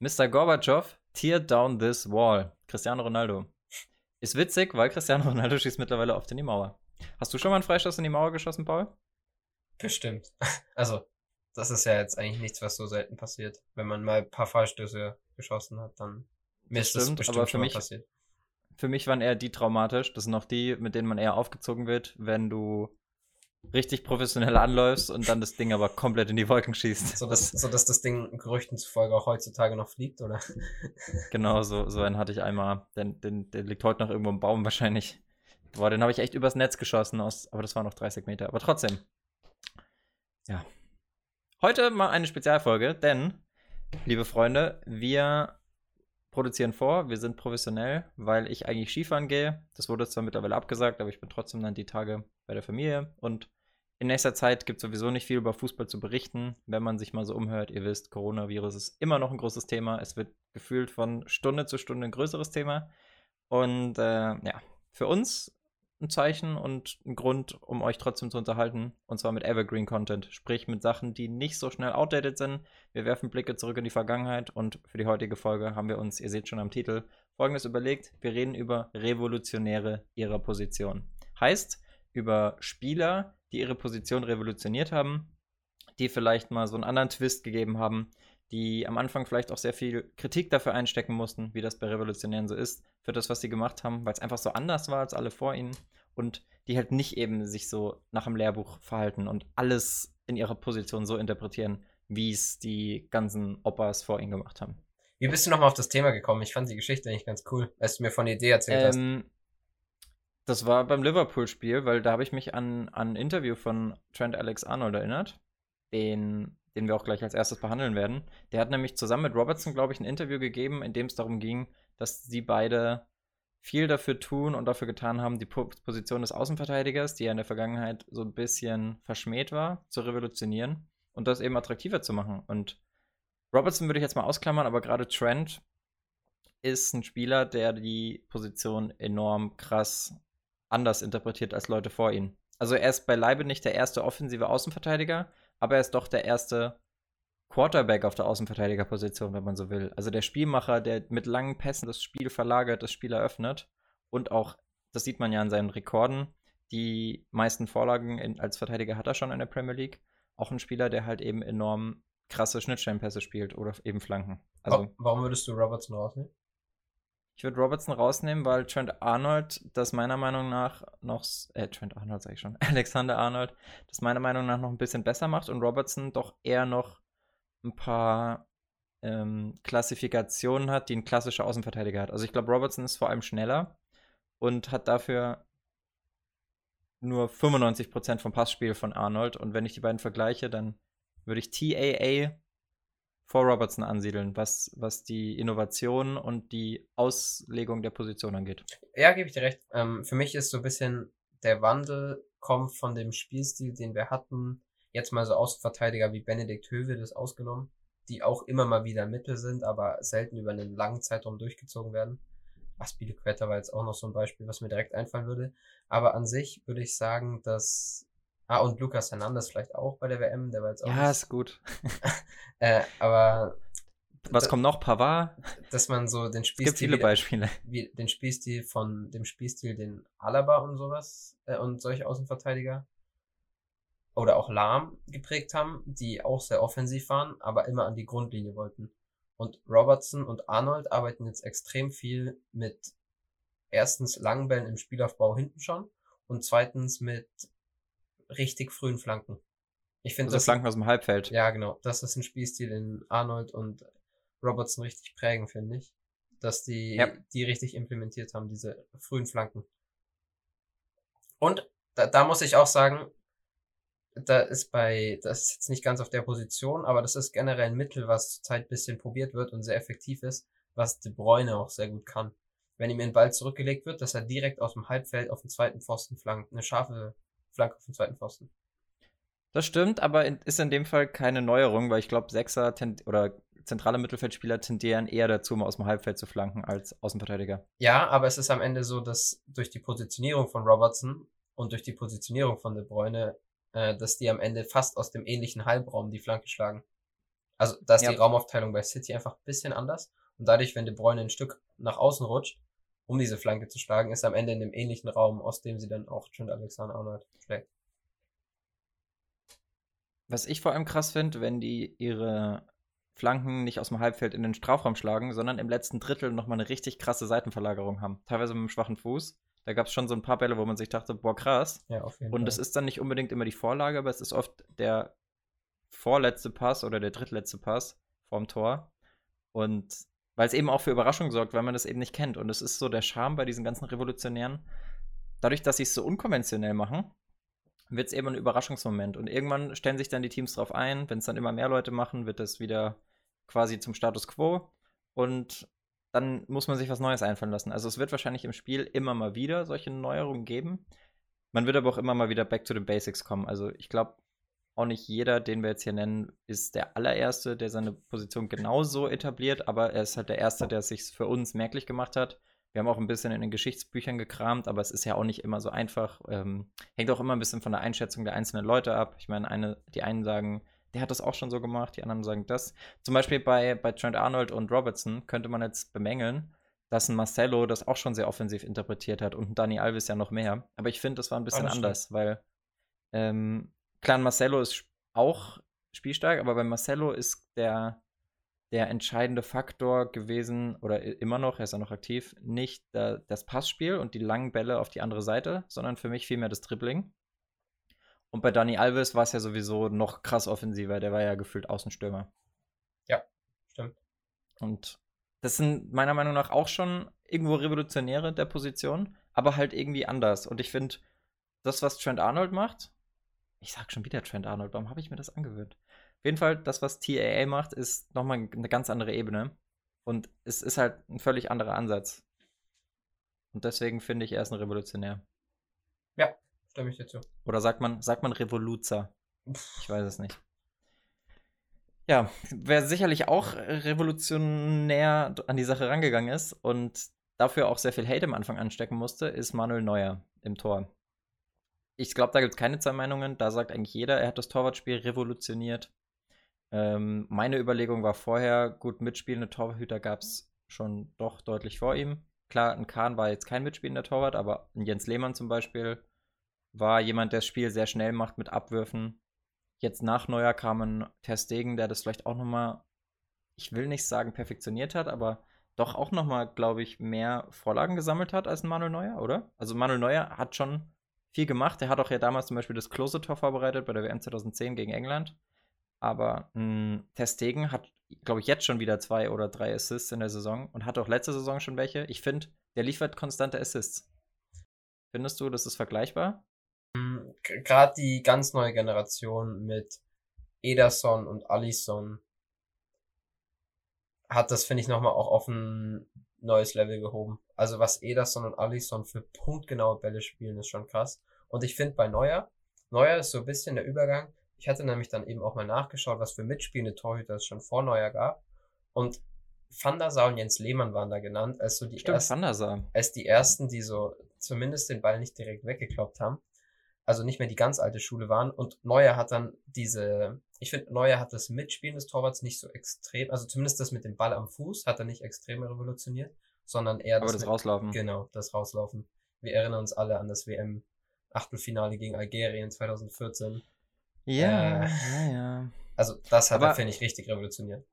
Mr. Gorbatschow, tear down this wall. Cristiano Ronaldo. Ist witzig, weil Cristiano Ronaldo schießt mittlerweile oft in die Mauer. Hast du schon mal einen Freistoß in die Mauer geschossen, Paul? Bestimmt. Also, das ist ja jetzt eigentlich nichts, was so selten passiert. Wenn man mal ein paar Freistöße geschossen hat, dann mir ist das bestimmt aber für mich, passiert. Für mich waren eher die traumatisch. Das sind auch die, mit denen man eher aufgezogen wird, wenn du richtig professionell anläufst und dann das Ding aber komplett in die Wolken schießt. So dass, das, so dass das Ding Gerüchten zufolge auch heutzutage noch fliegt, oder? Genau, so, so einen hatte ich einmal. Den, den, der liegt heute noch irgendwo im Baum wahrscheinlich. Boah, den habe ich echt übers Netz geschossen, aus, aber das waren noch 30 Meter. Aber trotzdem. Ja. Heute mal eine Spezialfolge, denn, liebe Freunde, wir produzieren vor, wir sind professionell, weil ich eigentlich Skifahren gehe. Das wurde zwar mittlerweile abgesagt, aber ich bin trotzdem dann die Tage bei der Familie und in nächster Zeit gibt es sowieso nicht viel über Fußball zu berichten. Wenn man sich mal so umhört, ihr wisst, Coronavirus ist immer noch ein großes Thema. Es wird gefühlt von Stunde zu Stunde ein größeres Thema. Und äh, ja, für uns ein Zeichen und ein Grund, um euch trotzdem zu unterhalten. Und zwar mit Evergreen Content, sprich mit Sachen, die nicht so schnell outdated sind. Wir werfen Blicke zurück in die Vergangenheit und für die heutige Folge haben wir uns, ihr seht schon am Titel, folgendes überlegt. Wir reden über Revolutionäre ihrer Position. Heißt, über Spieler, die ihre Position revolutioniert haben, die vielleicht mal so einen anderen Twist gegeben haben, die am Anfang vielleicht auch sehr viel Kritik dafür einstecken mussten, wie das bei Revolutionären so ist, für das, was sie gemacht haben, weil es einfach so anders war als alle vor ihnen und die halt nicht eben sich so nach dem Lehrbuch verhalten und alles in ihrer Position so interpretieren, wie es die ganzen Oppas vor ihnen gemacht haben. Wie bist du nochmal auf das Thema gekommen? Ich fand die Geschichte eigentlich ganz cool, als du mir von der Idee erzählt ähm, hast. Das war beim Liverpool-Spiel, weil da habe ich mich an, an ein Interview von Trent Alex Arnold erinnert, den den wir auch gleich als erstes behandeln werden. Der hat nämlich zusammen mit Robertson, glaube ich, ein Interview gegeben, in dem es darum ging, dass sie beide viel dafür tun und dafür getan haben, die Position des Außenverteidigers, die ja in der Vergangenheit so ein bisschen verschmäht war, zu revolutionieren und das eben attraktiver zu machen. Und Robertson würde ich jetzt mal ausklammern, aber gerade Trent ist ein Spieler, der die Position enorm krass anders interpretiert als Leute vor ihm. Also er ist beileibe nicht der erste offensive Außenverteidiger, aber er ist doch der erste Quarterback auf der Außenverteidigerposition, wenn man so will. Also der Spielmacher, der mit langen Pässen das Spiel verlagert, das Spiel eröffnet und auch, das sieht man ja an seinen Rekorden, die meisten Vorlagen in, als Verteidiger hat er schon in der Premier League. Auch ein Spieler, der halt eben enorm krasse Schnittstellenpässe spielt oder eben Flanken. Also, Warum würdest du Robertson rausnehmen? Ich würde Robertson rausnehmen, weil Trent Arnold das meiner Meinung nach noch, äh, Trent Arnold sag ich schon, Alexander Arnold, das meiner Meinung nach noch ein bisschen besser macht und Robertson doch eher noch ein paar ähm, Klassifikationen hat, die ein klassischer Außenverteidiger hat. Also ich glaube, Robertson ist vor allem schneller und hat dafür nur 95% vom Passspiel von Arnold. Und wenn ich die beiden vergleiche, dann würde ich TAA vor Robertson ansiedeln, was, was die Innovation und die Auslegung der Position angeht. Ja, gebe ich dir recht. Ähm, für mich ist so ein bisschen der Wandel kommt von dem Spielstil, den wir hatten, jetzt mal so Außenverteidiger wie Benedikt Höwe das ausgenommen, die auch immer mal wieder Mittel sind, aber selten über einen langen Zeitraum durchgezogen werden. Aspilicueta war jetzt auch noch so ein Beispiel, was mir direkt einfallen würde. Aber an sich würde ich sagen, dass Ah, und Lukas Hernandez vielleicht auch bei der WM, der war jetzt auch. Ja, ist gut. äh, aber. Was da, kommt noch? Pavard? Dass man so den Spielstil. Es gibt viele wieder, Beispiele. Wie, den Spielstil von dem Spielstil, den Alaba und sowas äh, und solche Außenverteidiger oder auch Lahm geprägt haben, die auch sehr offensiv waren, aber immer an die Grundlinie wollten. Und Robertson und Arnold arbeiten jetzt extrem viel mit erstens langen Bällen im Spielaufbau hinten schon und zweitens mit richtig frühen Flanken. Ich finde also Flanken aus dem Halbfeld. Ja, genau. Das ist ein Spielstil, den Arnold und Robertson richtig prägen, finde ich. Dass die, ja. die richtig implementiert haben, diese frühen Flanken. Und da, da muss ich auch sagen, da ist bei, das ist jetzt nicht ganz auf der Position, aber das ist generell ein Mittel, was zurzeit ein bisschen probiert wird und sehr effektiv ist, was De Bruyne auch sehr gut kann. Wenn ihm ein Ball zurückgelegt wird, dass er direkt aus dem Halbfeld auf den zweiten Pfosten flankt. Eine scharfe Flanke den zweiten Pfosten. Das stimmt, aber ist in dem Fall keine Neuerung, weil ich glaube, Sechser oder zentrale Mittelfeldspieler tendieren eher dazu, mal aus dem Halbfeld zu flanken als Außenverteidiger. Ja, aber es ist am Ende so, dass durch die Positionierung von Robertson und durch die Positionierung von De Bruyne, äh, dass die am Ende fast aus dem ähnlichen Halbraum die Flanke schlagen. Also da ist Ja. die Raumaufteilung bei City einfach ein bisschen anders. Und dadurch, wenn De Bruyne ein Stück nach außen rutscht, um diese Flanke zu schlagen, ist am Ende in dem ähnlichen Raum, aus dem sie dann auch Trent Alexander-Arnold schlägt. Was ich vor allem krass finde, wenn die ihre Flanken nicht aus dem Halbfeld in den Strafraum schlagen, sondern im letzten Drittel nochmal eine richtig krasse Seitenverlagerung haben. Teilweise mit einem schwachen Fuß. Da gab es schon so ein paar Bälle, wo man sich dachte, boah, krass. Ja, auf jeden Und Fall. es ist dann nicht unbedingt immer die Vorlage, aber es ist oft der vorletzte Pass oder der drittletzte Pass vorm Tor. Und weil es eben auch für Überraschung sorgt, weil man das eben nicht kennt. Und es ist so der Charme bei diesen ganzen Revolutionären. Dadurch, dass sie es so unkonventionell machen, wird es eben ein Überraschungsmoment. Und irgendwann stellen sich dann die Teams drauf ein. Wenn es dann immer mehr Leute machen, wird das wieder quasi zum Status quo. Und dann muss man sich was Neues einfallen lassen. Also es wird wahrscheinlich im Spiel immer mal wieder solche Neuerungen geben. Man wird aber auch immer mal wieder back to the basics kommen. Also ich glaube, auch nicht jeder, den wir jetzt hier nennen, ist der allererste, der seine Position genauso etabliert, aber er ist halt der Erste, der es sich für uns merklich gemacht hat. Wir haben auch ein bisschen in den Geschichtsbüchern gekramt, aber es ist ja auch nicht immer so einfach. Ähm, hängt auch immer ein bisschen von der Einschätzung der einzelnen Leute ab. Ich meine, eine, die einen sagen, der hat das auch schon so gemacht, die anderen sagen das. Zum Beispiel bei, bei Trent Arnold und Robertson könnte man jetzt bemängeln, dass ein Marcelo das auch schon sehr offensiv interpretiert hat und ein Dani Alves ja noch mehr. Aber ich finde, das war ein bisschen stimmt. anders, weil ähm, klar, Marcelo ist auch spielstark, aber bei Marcelo ist der, der entscheidende Faktor gewesen, oder immer noch, er ist ja noch aktiv, nicht da, das Passspiel und die langen Bälle auf die andere Seite, sondern für mich vielmehr das Dribbling. Und bei Dani Alves war es ja sowieso noch krass offensiver, der war ja gefühlt Außenstürmer. Stimmt. Und das sind meiner Meinung nach auch schon irgendwo Revolutionäre der Position, aber halt irgendwie anders. Und ich finde, das, was Trent Arnold macht, ich sag schon wieder Trent Arnold, warum habe ich mir das angewöhnt? Auf jeden Fall, das, was TAA macht, ist nochmal eine ganz andere Ebene. Und es ist halt ein völlig anderer Ansatz. Und deswegen finde ich, er ist ein Revolutionär. Stimme ich dir zu. Oder sagt man, sagt man Revoluzer? Ich weiß es nicht. Ja, wer sicherlich auch revolutionär an die Sache rangegangen ist und dafür auch sehr viel Hate am Anfang anstecken musste, ist Manuel Neuer im Tor. Ich glaube, da gibt es keine zwei Meinungen. Da sagt eigentlich jeder, er hat das Torwartspiel revolutioniert. Ähm, meine Überlegung war vorher, gut, mitspielende Torhüter gab es schon doch deutlich vor ihm. Klar, ein Kahn war jetzt kein mitspielender Torwart, aber ein Jens Lehmann zum Beispiel war jemand, der das Spiel sehr schnell macht mit Abwürfen. Jetzt nach Neuer kam ein Ter Stegen, der das vielleicht auch nochmal, ich will nicht sagen perfektioniert hat, aber doch auch nochmal, glaube ich, mehr Vorlagen gesammelt hat als ein Manuel Neuer, oder? Also Manuel Neuer hat schon viel gemacht. Er hat auch ja damals zum Beispiel das Close-Tor vorbereitet bei der WM 2010 gegen England. Aber mh, Ter Stegen hat, glaube ich, jetzt schon wieder zwei oder drei Assists in der Saison und hat auch letzte Saison schon welche. Ich finde, der liefert konstante Assists. Findest du, das ist vergleichbar? Gerade die ganz neue Generation mit Ederson und Alisson hat das, finde ich, nochmal auch auf ein neues Level gehoben. Also was Ederson und Alisson für punktgenaue Bälle spielen, ist schon krass. Und ich finde bei Neuer, Neuer ist so ein bisschen der Übergang. Ich hatte nämlich dann eben auch mal nachgeschaut, was für mitspielende Torhüter es schon vor Neuer gab. Und Van der Sar und Jens Lehmann waren da genannt, als so die Stimmt, ersten als die ersten, die so zumindest den Ball nicht direkt weggekloppt haben. Also nicht mehr die ganz alte Schule waren. Und Neuer hat dann diese, ich finde, Neuer hat das Mitspielen des Torwarts nicht so extrem, also zumindest das mit dem Ball am Fuß hat er nicht extrem revolutioniert, sondern eher Aber das mit, Rauslaufen. Genau, das Rauslaufen. Wir erinnern uns alle an das WM Achtelfinale gegen Algerien 2014. Ja, Äh. ja, ja. Also das hat er, Aber- finde ich, richtig revolutioniert.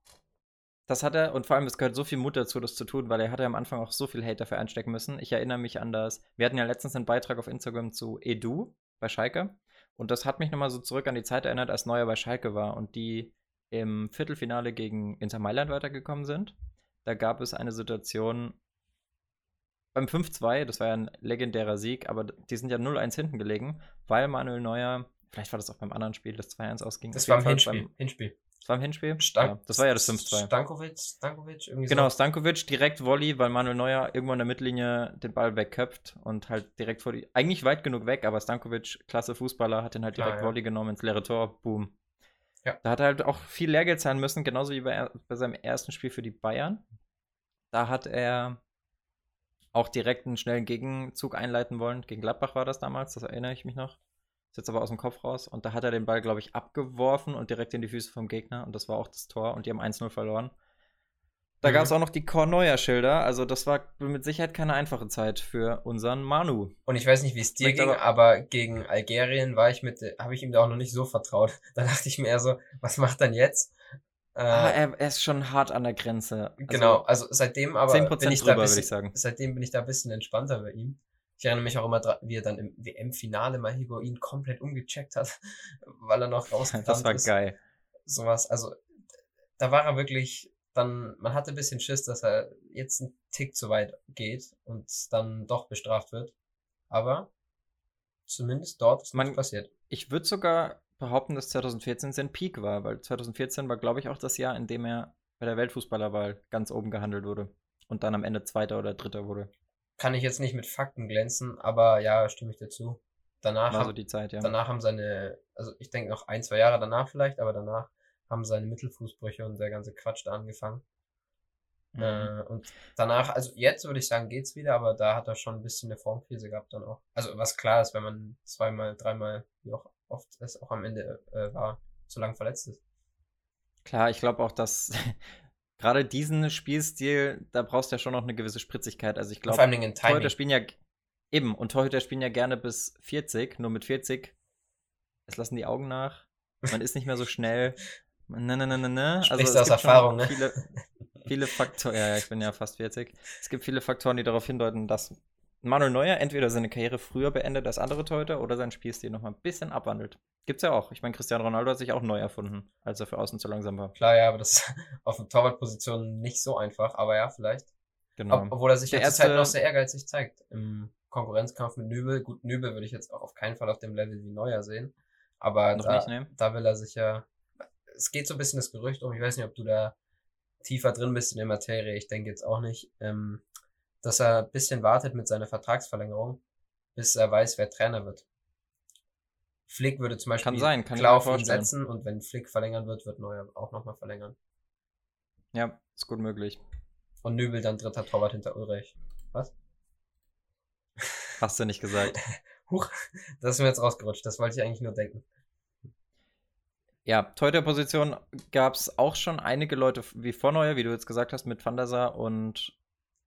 Das hat er, und vor allem, es gehört so viel Mut dazu, das zu tun, weil er hatte am Anfang auch so viel Hate dafür einstecken müssen. Ich erinnere mich an das, wir hatten ja letztens einen Beitrag auf Instagram zu Edu bei Schalke. Und das hat mich nochmal so zurück an die Zeit erinnert, als Neuer bei Schalke war und die im Viertelfinale gegen Inter Mailand weitergekommen sind. Da gab es eine Situation beim 5-2, das war ja ein legendärer Sieg, aber die sind ja 0-1 hinten gelegen, weil Manuel Neuer, vielleicht war das auch beim anderen Spiel, das 2-1 ausging. Das war im Hinspiel. Hinspiel. Das war im Hinspiel? Stank, ja, das war ja das 5-2. Stankovic, Stankovic, irgendwie Genau, so. Stankovic direkt Volley, weil Manuel Neuer irgendwo in der Mittellinie den Ball wegköpft und halt direkt vor die. Eigentlich weit genug weg, aber Stankovic, klasse Fußballer, hat den halt direkt Ah, ja. Volley genommen ins leere Tor. Boom. Ja. Da hat er halt auch viel Lehrgeld zahlen müssen, genauso wie bei, bei seinem ersten Spiel für die Bayern. Da hat er auch direkt einen schnellen Gegenzug einleiten wollen. Gegen Gladbach war das damals, das erinnere ich mich noch. ist jetzt aber aus dem Kopf raus. Und da hat er den Ball, glaube ich, abgeworfen und direkt in die Füße vom Gegner. Und das war auch das Tor. Und die haben 1-0 verloren. Da Mhm. gab es auch noch die Korneuer-Schilder. Also, das war mit Sicherheit keine einfache Zeit für unseren Manu. Und ich weiß nicht, wie es dir ging, aber- aber, gegen Algerien war ich mit, habe ich ihm da auch noch nicht so vertraut. Da dachte ich mir eher so, was macht er jetzt? Äh, Aber er, er ist schon hart an der Grenze. Also, genau, also seitdem aber 10% bin ich da drüber, bisschen, würde ich sagen. seitdem bin ich da ein bisschen entspannter bei ihm. Ich erinnere mich auch immer dran, wie er dann im WM-Finale mal Higuain komplett umgecheckt hat, weil er noch rausgekommen Das war ist. geil. Sowas, also da war er wirklich dann, man hatte ein bisschen Schiss, dass er jetzt einen Tick zu weit geht und dann doch bestraft wird. Aber zumindest dort ist Man- nichts passiert. Ich würde sogar behaupten, dass 2014 sein Peak war, weil 2014 war, glaube ich, auch das Jahr, in dem er bei der Weltfußballerwahl ganz oben gehandelt wurde. Und dann am Ende Zweiter oder Dritter wurde. Kann ich jetzt nicht mit Fakten glänzen, aber ja, stimme ich dazu. Danach, War so die Zeit, ja. danach haben seine, also ich denke noch ein, zwei Jahre danach vielleicht, aber danach haben seine Mittelfußbrüche und der ganze Quatsch da angefangen. Mhm. Äh, und danach, also jetzt würde ich sagen, geht's wieder, aber da hat er schon ein bisschen eine Formkrise gehabt dann auch. Also was klar ist, wenn man zweimal, dreimal, wie auch oft es auch am Ende äh, war, so lange verletzt ist. Klar, ich glaube auch, dass gerade diesen Spielstil, da brauchst du ja schon noch eine gewisse Spritzigkeit. Also ich glaube, vor allem in Torhüter spielen ja eben und Torhüter spielen ja gerne bis 40, nur mit 40 es lassen die Augen nach. Man ist nicht mehr so schnell. Ne, ne, ne, ne, ne. Sprichst es aus gibt Erfahrung, ne? Viele, viele Faktoren. Ja, ja, ich bin ja fast 40. Es gibt viele Faktoren, die darauf hindeuten, dass Manuel Neuer entweder seine Karriere früher beendet als andere Torhüter oder seinen Spielstil noch mal ein bisschen abwandelt. Gibt's ja auch. Ich meine, Cristiano Ronaldo hat sich auch neu erfunden, als er für außen zu langsam war. Klar, ja, aber das ist auf der Torwartposition nicht so einfach, aber ja, vielleicht. Genau. Ob, obwohl er sich Der ja zurzeit erste- noch sehr ehrgeizig zeigt. Im Konkurrenzkampf mit Nübel. Gut, Nübel würde ich jetzt auch auf keinen Fall auf dem Level wie Neuer sehen. Aber da, nicht, ne? da will er sich ja. Es geht so ein bisschen das Gerücht um, ich weiß nicht, ob du da tiefer drin bist in der Materie, ich denke jetzt auch nicht, ähm, dass er ein bisschen wartet mit seiner Vertragsverlängerung, bis er weiß, wer Trainer wird. Flick würde zum Beispiel Kann sein, kann vorstellen. setzen und wenn Flick verlängern wird, wird Neuer auch nochmal verlängern. Ja, ist gut möglich. Und Nübel dann dritter Torwart hinter Ulreich. Was? Hast du nicht gesagt. Huch, das ist mir jetzt rausgerutscht. Das wollte ich eigentlich nur denken. Ja, Torhüter-Position gab es auch schon einige Leute wie Vorneuer, wie du jetzt gesagt hast, mit Van der Sar und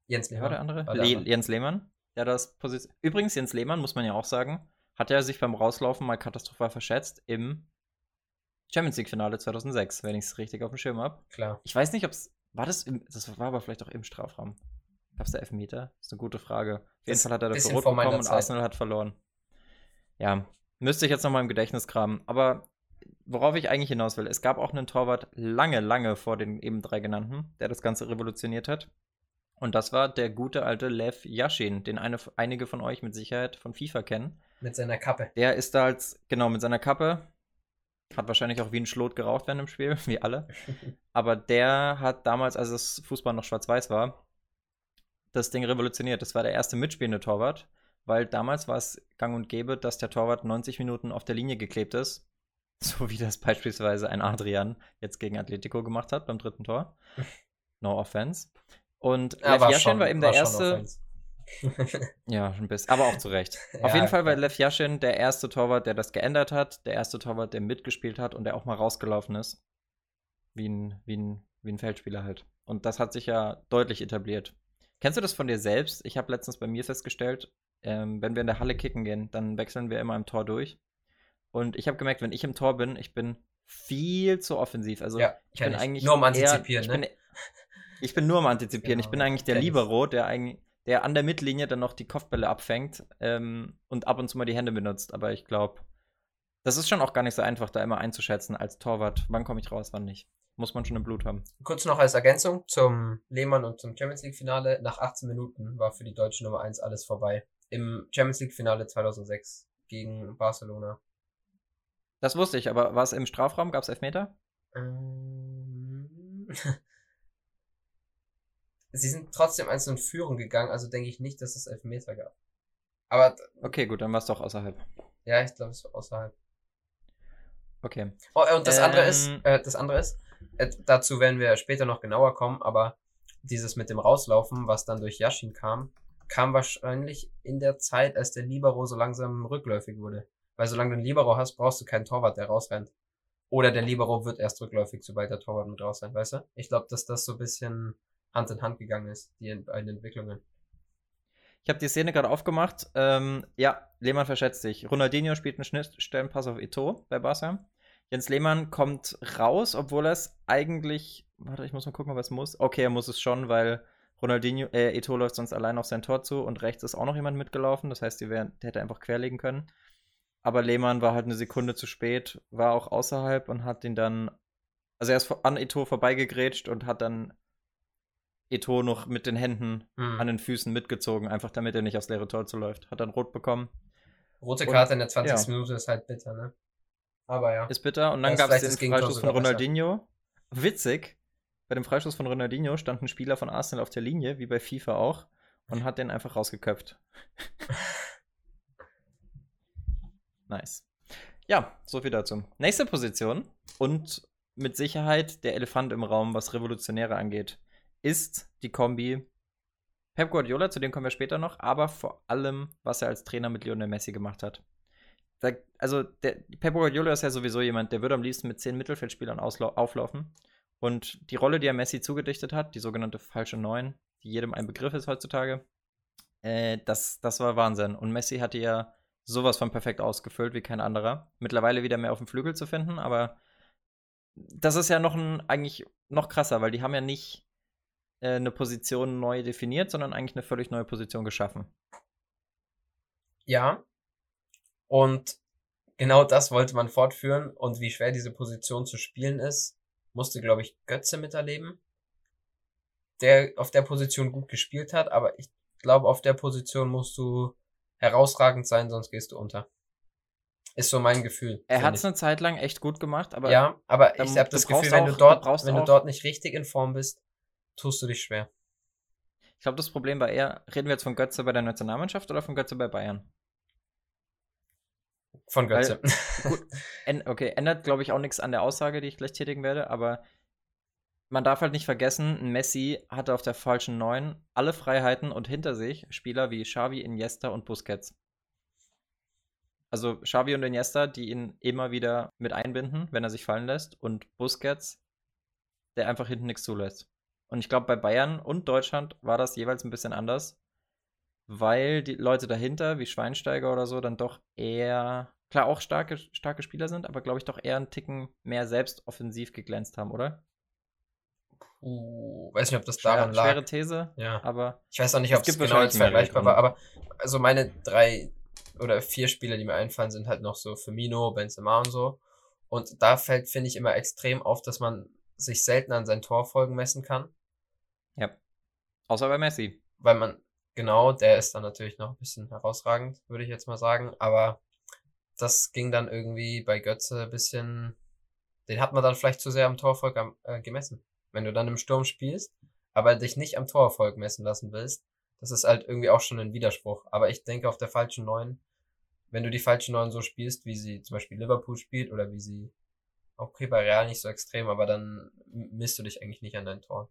Jens wer war der Lehmann. andere? War der Le andere. Jens Lehmann. Der das Position. Übrigens, Jens Lehmann, muss man ja auch sagen, hat ja sich beim Rauslaufen mal katastrophal verschätzt im Champions League-Finale 2006, wenn ich es richtig auf dem Schirm habe. Klar. Ich weiß nicht, ob es. War das im. Das war aber vielleicht auch im Strafraum. Gab es da Elfmeter? Das ist eine gute Frage. Auf jeden Das Fall hat er dafür rot bekommen und Zeit. Arsenal hat verloren. Ja, müsste ich jetzt nochmal im Gedächtnis kramen. Aber worauf ich eigentlich hinaus will, es gab auch einen Torwart lange, lange vor den eben drei genannten, der das Ganze revolutioniert hat. Und das war der gute alte Lev Yashin, den eine, einige von euch mit Sicherheit von FIFA kennen. Mit seiner Kappe. Der ist da als, genau, mit seiner Kappe, hat wahrscheinlich auch wie ein Schlot geraucht während dem Spiel, wie alle. Aber der hat damals, als das Fußball noch schwarz-weiß war, das Ding revolutioniert. Das war der erste mitspielende Torwart, weil damals war es gang und gäbe, dass der Torwart 90 Minuten auf der Linie geklebt ist. So wie das beispielsweise ein Adrian jetzt gegen Atletico gemacht hat beim dritten Tor. No offense. Und Ja, Lev Yashin schon- war eben der war erste. Ja, ein bisschen. Aber auch zu Recht. Auf Ja, jeden Fall war. Lev Yashin der erste Torwart, der das geändert hat, der erste Torwart, der mitgespielt hat und der auch mal rausgelaufen ist. Wie ein, wie ein, wie ein Feldspieler halt. Und das hat sich ja deutlich etabliert. Kennst du das von dir selbst? Ich habe letztens bei mir festgestellt, ähm, wenn wir in der Halle kicken gehen, dann wechseln wir immer im Tor durch. Und ich habe gemerkt, wenn ich im Tor bin, ich bin viel zu offensiv. Also Ja, ich bin ich. eigentlich Nur am eher- Antizipieren, ich ne? Bin, ich bin nur am Antizipieren. ich Genau, bin eigentlich der ich. Libero, der eigentlich, der an der Mittellinie dann noch die Kopfbälle abfängt ähm, und ab und zu mal die Hände benutzt. Aber ich glaube, das ist schon auch gar nicht so einfach, da immer einzuschätzen als Torwart. Wann komme ich raus, wann nicht? Muss man schon im Blut haben. Kurz noch als Ergänzung zum Lehmann und zum Champions League Finale. Nach 18 Minuten war für die deutsche Nummer 1 alles vorbei. Im Champions League Finale 2006 gegen Barcelona. Das wusste ich, aber war es im Strafraum? Gab es Elfmeter? Ähm, Sie sind trotzdem eins in Führung gegangen, also denke ich nicht, dass es Elfmeter gab. Aber Okay, gut, dann war es doch außerhalb. ja, ich glaube, es war außerhalb. Okay. Oh, und das andere ist, Ähm. äh, das andere ist, äh, dazu werden wir später noch genauer kommen, aber dieses mit dem Rauslaufen, was dann durch Yashin kam, kam wahrscheinlich in der Zeit, als der Libero so langsam rückläufig wurde. Weil solange du einen Libero hast, brauchst du keinen Torwart, der rausrennt. Oder der Libero wird erst rückläufig, sobald der Torwart mit raus sein, weißt du? Ich glaube, dass das so ein bisschen Hand in Hand gegangen ist, die beiden Entwicklungen. Ich habe die Szene gerade aufgemacht. Ähm, ja, Lehmann verschätzt sich. Ronaldinho spielt einen Schnittstellenpass auf Ito bei Barca. Jens Lehmann kommt raus, obwohl er es eigentlich. Warte, ich muss mal gucken, ob er es muss. Okay, er muss es schon, weil Ronaldinho, äh, Ito läuft sonst allein auf sein Tor zu und rechts ist auch noch jemand mitgelaufen. Das heißt, die wär, der hätte einfach querlegen können. Aber Lehmann war halt eine Sekunde zu spät, war auch außerhalb und hat ihn dann. Also er ist an Ito vorbeigegrätscht und hat dann Eto noch mit den Händen hm. an den Füßen mitgezogen, einfach damit er nicht aufs leere Tor zuläuft. Hat dann rot bekommen. Rote Karte und, in der 20. Ja. Minute ist halt bitter, ne? Aber ja. Ist bitter. Und dann gab es den Freistoß von Ronaldinho. Besser. Witzig. Bei dem Freistoß von Ronaldinho stand ein Spieler von Arsenal auf der Linie, wie bei FIFA auch, und hat den einfach rausgeköpft. nice. Ja, so viel dazu. Nächste Position und mit Sicherheit der Elefant im Raum, was Revolutionäre angeht ist die Kombi Pep Guardiola, zu dem kommen wir später noch, aber vor allem, was er als Trainer mit Lionel Messi gemacht hat. Da, also, der, Pep Guardiola ist ja sowieso jemand, der würde am liebsten mit zehn Mittelfeldspielern auflaufen. Und die Rolle, die er Messi zugedichtet hat, die sogenannte falsche Neun, die jedem ein Begriff ist heutzutage, äh, das, das war Wahnsinn. Und Messi hatte ja sowas von perfekt ausgefüllt wie kein anderer. Mittlerweile wieder mehr auf dem Flügel zu finden, aber das ist ja noch ein, eigentlich noch krasser, weil die haben ja nicht äh, eine Position neu definiert, sondern eigentlich eine völlig neue Position geschaffen. Ja. Und genau das wollte man fortführen. Und wie schwer diese Position zu spielen ist, musste, glaube ich, Götze miterleben. Der auf der Position gut gespielt hat, aber ich glaube, auf der Position musst du herausragend sein, sonst gehst du unter. Ist so mein Gefühl. Er hat es eine Zeit lang echt gut gemacht, aber. Ja, aber ich habe das Gefühl, wenn du dort, wenn du dort nicht richtig in Form bist, tust du dich schwer. Ich glaube, das Problem war eher, reden wir jetzt von Götze bei der Nationalmannschaft oder von Götze bei Bayern? Von Götze. Weil, gut, okay, ändert, glaube ich, auch nichts an der Aussage, die ich gleich tätigen werde, aber man darf halt nicht vergessen, Messi hatte auf der falschen Neun alle Freiheiten und hinter sich Spieler wie Xavi, Iniesta und Busquets. Also Xavi und Iniesta, die ihn immer wieder mit einbinden, wenn er sich fallen lässt, und Busquets, der einfach hinten nichts zulässt. Und ich glaube, bei Bayern und Deutschland war das jeweils ein bisschen anders, weil die Leute dahinter, wie Schweinsteiger oder so, dann doch eher, klar auch starke, starke Spieler sind, aber glaube ich doch eher einen Ticken mehr selbst offensiv geglänzt haben, oder? Uh, weiß nicht, ob das daran lag. Schwere These, ja. aber. Ich weiß auch nicht, ob es genau jetzt vergleichbar war, aber also meine drei oder vier Spieler, die mir einfallen, sind halt noch so Firmino, Benzema und so. Und da fällt, finde ich, immer extrem auf, dass man sich selten an seinen Torfolgen messen kann. Außer bei Messi. Weil man, genau, der ist dann natürlich noch ein bisschen herausragend, würde ich jetzt mal sagen. Aber das ging dann irgendwie bei Götze ein bisschen, den hat man dann vielleicht zu sehr am Torfolg äh, gemessen. Wenn du dann im Sturm spielst, aber dich nicht am Torerfolg messen lassen willst, das ist halt irgendwie auch schon ein Widerspruch. Aber ich denke, auf der falschen Neun, wenn du die falschen Neun so spielst, wie sie zum Beispiel Liverpool spielt oder wie sie, okay, bei Real nicht so extrem, aber dann misst du dich eigentlich nicht an dein Tor.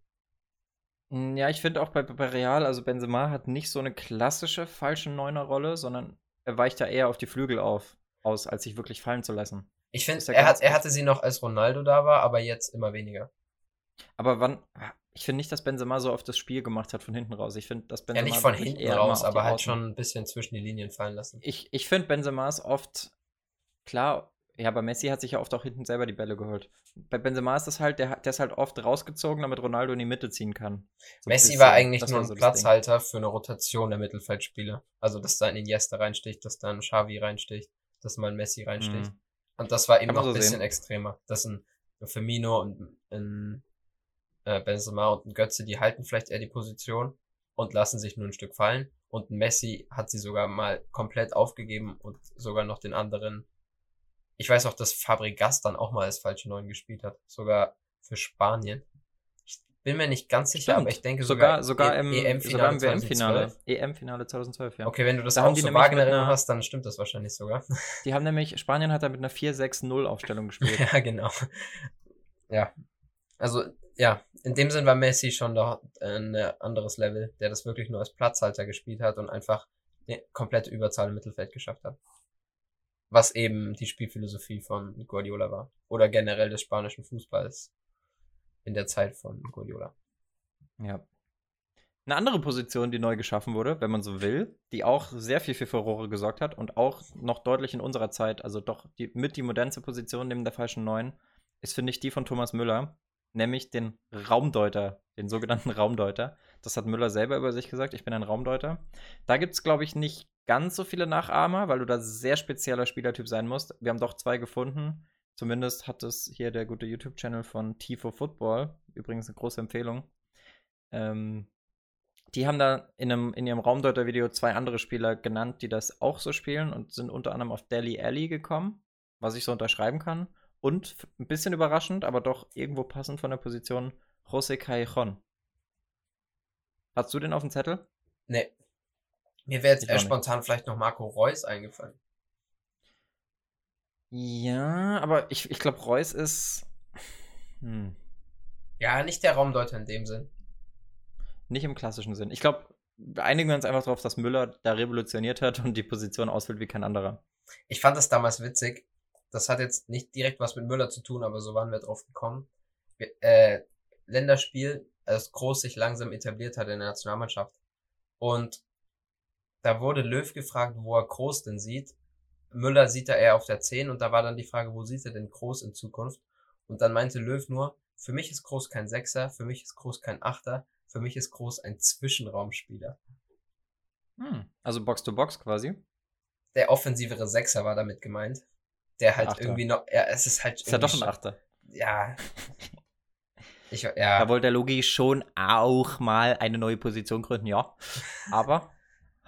Hm, ja, ich finde auch bei, bei Real, also Benzema hat nicht so eine klassische falsche Neuner-Rolle, sondern er weicht da eher auf die Flügel auf, aus, als sich wirklich fallen zu lassen. Ich finde, er, hat, er hatte sie noch, als Ronaldo da war, aber jetzt immer weniger. Aber wann, ich finde nicht, dass Benzema so oft das Spiel gemacht hat von hinten raus. Ich finde, dass Benzema. Ja, nicht von hinten raus, aber halt schon ein bisschen zwischen die Linien fallen lassen. Ich, ich finde Benzema ist oft, klar, ja, aber Messi hat sich ja oft auch hinten selber die Bälle geholt. Bei Benzema ist das halt, der, der ist halt oft rausgezogen, damit Ronaldo in die Mitte ziehen kann. So Messi war eigentlich nur ein so Platzhalter für eine Rotation der Mittelfeldspieler. Also, dass da ein Iniesta reinsticht, dass da ein Xavi reinsticht, dass mal ein Messi reinsticht. Mhm. Und das war eben noch so ein bisschen sehen. extremer. Dass ein, Firmino und ein äh, Benzema und ein Götze, die halten vielleicht eher die Position und lassen sich nur ein Stück fallen. Und ein Messi hat sie sogar mal komplett aufgegeben und sogar noch den anderen ich weiß auch, dass Fabregas dann auch mal als falsche Neun gespielt hat. Sogar für Spanien. Ich bin mir nicht ganz sicher, Stimmt. aber ich denke sogar, sogar, sogar im EM-Finale WM-Finale. EM-Finale 2012, ja. Okay, wenn du das da auch so vage in Erinnerung hast, dann stimmt das wahrscheinlich sogar. Die haben nämlich, Spanien hat da mit einer 4-6-0-Aufstellung gespielt. ja, genau. Ja. Also, ja, in dem Sinn war Messi schon da ein anderes Level, der das wirklich nur als Platzhalter gespielt hat und einfach eine komplette Überzahl im Mittelfeld geschafft hat. Was eben die Spielphilosophie von Guardiola war. Oder generell des spanischen Fußballs in der Zeit von Guardiola. Ja. Eine andere Position, die neu geschaffen wurde, wenn man so will, die auch sehr viel für Furore gesorgt hat und auch noch deutlich in unserer Zeit, also doch die, mit die modernste Position neben der falschen Neun, ist, finde ich, die von Thomas Müller, nämlich den Raumdeuter, den sogenannten Raumdeuter. Das hat Müller selber über sich gesagt, ich bin ein Raumdeuter. Da gibt es, glaube ich, nicht ganz so viele Nachahmer, weil du da sehr spezieller Spielertyp sein musst. Wir haben doch zwei gefunden. Zumindest hat es hier der gute YouTube-Channel von Tifo Football, übrigens eine große Empfehlung. Ähm, die haben da in, einem, in ihrem Raumdeuter-Video zwei andere Spieler genannt, die das auch so spielen und sind unter anderem auf Delhi Alley gekommen, was ich so unterschreiben kann. Und ein bisschen überraschend, aber doch irgendwo passend von der Position, José Callejon. Hast du den auf dem Zettel? Nee. Mir wäre jetzt eher spontan vielleicht noch Marco Reus eingefallen. Ja, aber ich, ich glaube, Reus ist. Hm. Ja, nicht der Raumdeuter in dem Sinn. Nicht im klassischen Sinn. Ich glaube, einigen wir uns einfach darauf, dass Müller da revolutioniert hat und die Position ausfüllt wie kein anderer. Ich fand das damals witzig. Das hat jetzt nicht direkt was mit Müller zu tun, aber so waren wir drauf gekommen. Wir, äh, Länderspiel, als Groß sich langsam etabliert hat in der Nationalmannschaft. Und da wurde Löw gefragt, wo er Groß denn sieht. Müller sieht er eher auf der 10 und da war dann die Frage, wo sieht er denn Groß in Zukunft? Und dann meinte Löw nur, für mich ist Groß kein Sechser, für mich ist Groß kein Achter, für mich ist Groß ein Zwischenraumspieler. Hm, also Box-to-Box quasi. Der offensivere Sechser war damit gemeint. Der halt Achter. irgendwie noch, ja, es ist halt. Ist ja doch ein Achter. Ja. Ich, ja. Da wollte der Logi schon auch mal eine neue Position gründen, ja. Aber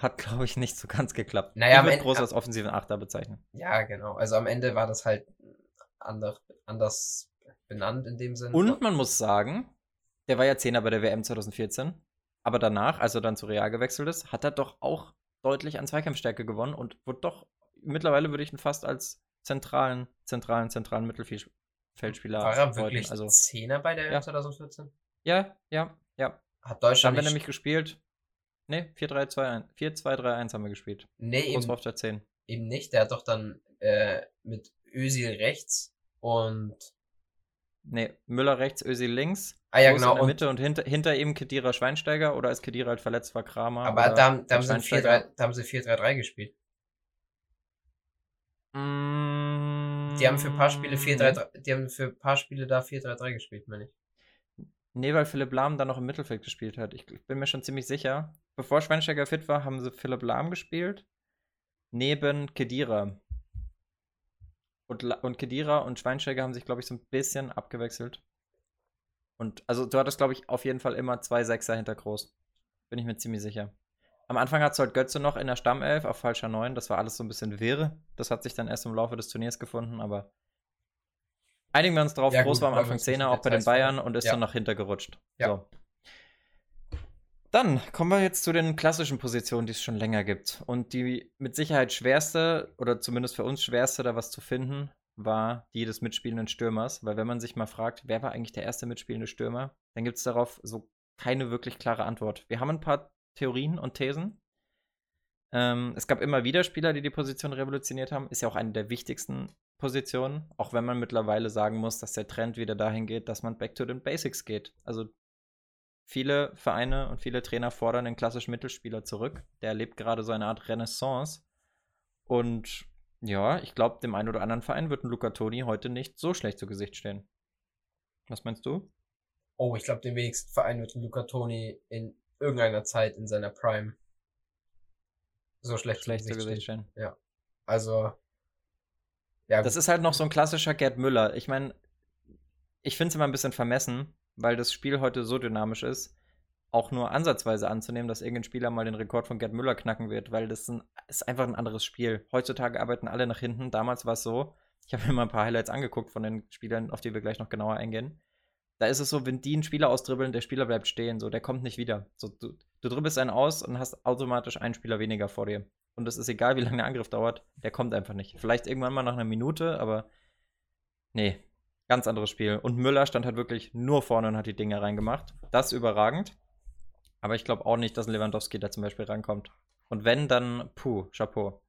hat, glaube ich, nicht so ganz geklappt. Naja, ich würde groß als offensiven Achter bezeichnen. Ja, genau. Also am Ende war das halt anders, anders benannt in dem Sinne. Und man muss sagen, der war ja Zehner bei der WM 2014. Aber danach, als er dann zu Real gewechselt ist, hat er doch auch deutlich an Zweikampfstärke gewonnen und wurde doch, mittlerweile würde ich ihn fast als zentralen, zentralen, zentralen Mittelfeldspieler War er wirklich also, Zehner bei der WM ja. 2014? Ja, ja, ja. Hat Deutschland Dann haben wir nämlich gespielt. Ne, 4-3-2-1. 4-2-3-1 haben wir gespielt. Nee, eben, auf der 10. eben nicht. Der hat doch dann äh, mit Özil rechts und. Ne, Müller rechts, Özil links. Ah ja, genau. In der Mitte und hinter, hinter ihm Kedira Schweinsteiger oder ist Kedira halt verletzt war Kramer? Aber da, da, haben sie 4, 3, da haben sie 4-3-3 gespielt. Mm, die haben für ein paar Spiele 4-3-3, die haben für ein paar Spiele da 4-3-3 gespielt, meine ich. Nee, weil Philipp Lahm dann noch im Mittelfeld gespielt hat. Ich bin mir schon ziemlich sicher. Bevor Schweinsteiger fit war, haben sie Philipp Lahm gespielt. Neben Kedira. Und, und Kedira und Schweinsteiger haben sich, glaube ich, so ein bisschen abgewechselt. Und also du hattest, glaube ich, auf jeden Fall immer zwei Sechser hinter Groß. Bin ich mir ziemlich sicher. Am Anfang hat es halt Götze noch in der Stammelf auf falscher 9. Das war alles so ein bisschen wirr. Das hat sich dann erst im Laufe des Turniers gefunden, aber Einigen wir uns drauf, ja, Groß gut, war am Anfang Zehner, auch bei den Bayern und ist ja. dann nach hinten gerutscht. Ja. So. Dann kommen wir jetzt zu den klassischen Positionen, die es schon länger gibt. Und die mit Sicherheit schwerste, oder zumindest für uns schwerste, da was zu finden, war die des mitspielenden Stürmers. Weil wenn man sich mal fragt, wer war eigentlich der erste mitspielende Stürmer, dann gibt es darauf so keine wirklich klare Antwort. Wir haben ein paar Theorien und Thesen. Ähm, es gab immer wieder Spieler, die die Position revolutioniert haben. Ist ja auch eine der wichtigsten Position, auch wenn man mittlerweile sagen muss, dass der Trend wieder dahin geht, dass man back to the basics geht. Also viele Vereine und viele Trainer fordern den klassischen Mittelspieler zurück. Der erlebt gerade so eine Art Renaissance. Und ja, ich glaube, dem einen oder anderen Verein wird ein Luca Toni heute nicht so schlecht zu Gesicht stehen. Was meinst du? Oh, ich glaube, dem wenigsten Verein wird ein Luca Toni in irgendeiner Zeit in seiner Prime so schlecht, schlecht zu Gesicht stehen. Ja. Also, ja, das ist halt noch so ein klassischer Gerd Müller. Ich meine, ich finde es immer ein bisschen vermessen, weil das Spiel heute so dynamisch ist, auch nur ansatzweise anzunehmen, dass irgendein Spieler mal den Rekord von Gerd Müller knacken wird, weil das ein, ist einfach ein anderes Spiel. Heutzutage arbeiten alle nach hinten. Damals war es so, ich habe mir mal ein paar Highlights angeguckt von den Spielern, auf die wir gleich noch genauer eingehen. Da ist es so, wenn die einen Spieler ausdribbeln, der Spieler bleibt stehen, so, der kommt nicht wieder. So, du, du dribbelst einen aus und hast automatisch einen Spieler weniger vor dir und es ist egal, wie lange der Angriff dauert, der kommt einfach nicht. Vielleicht irgendwann mal nach einer Minute, aber nee, ganz anderes Spiel. Und Müller stand halt wirklich nur vorne und hat die Dinge reingemacht. Das überragend. Aber ich glaube auch nicht, dass ein Lewandowski da zum Beispiel rankommt. Und wenn, dann puh, Chapeau.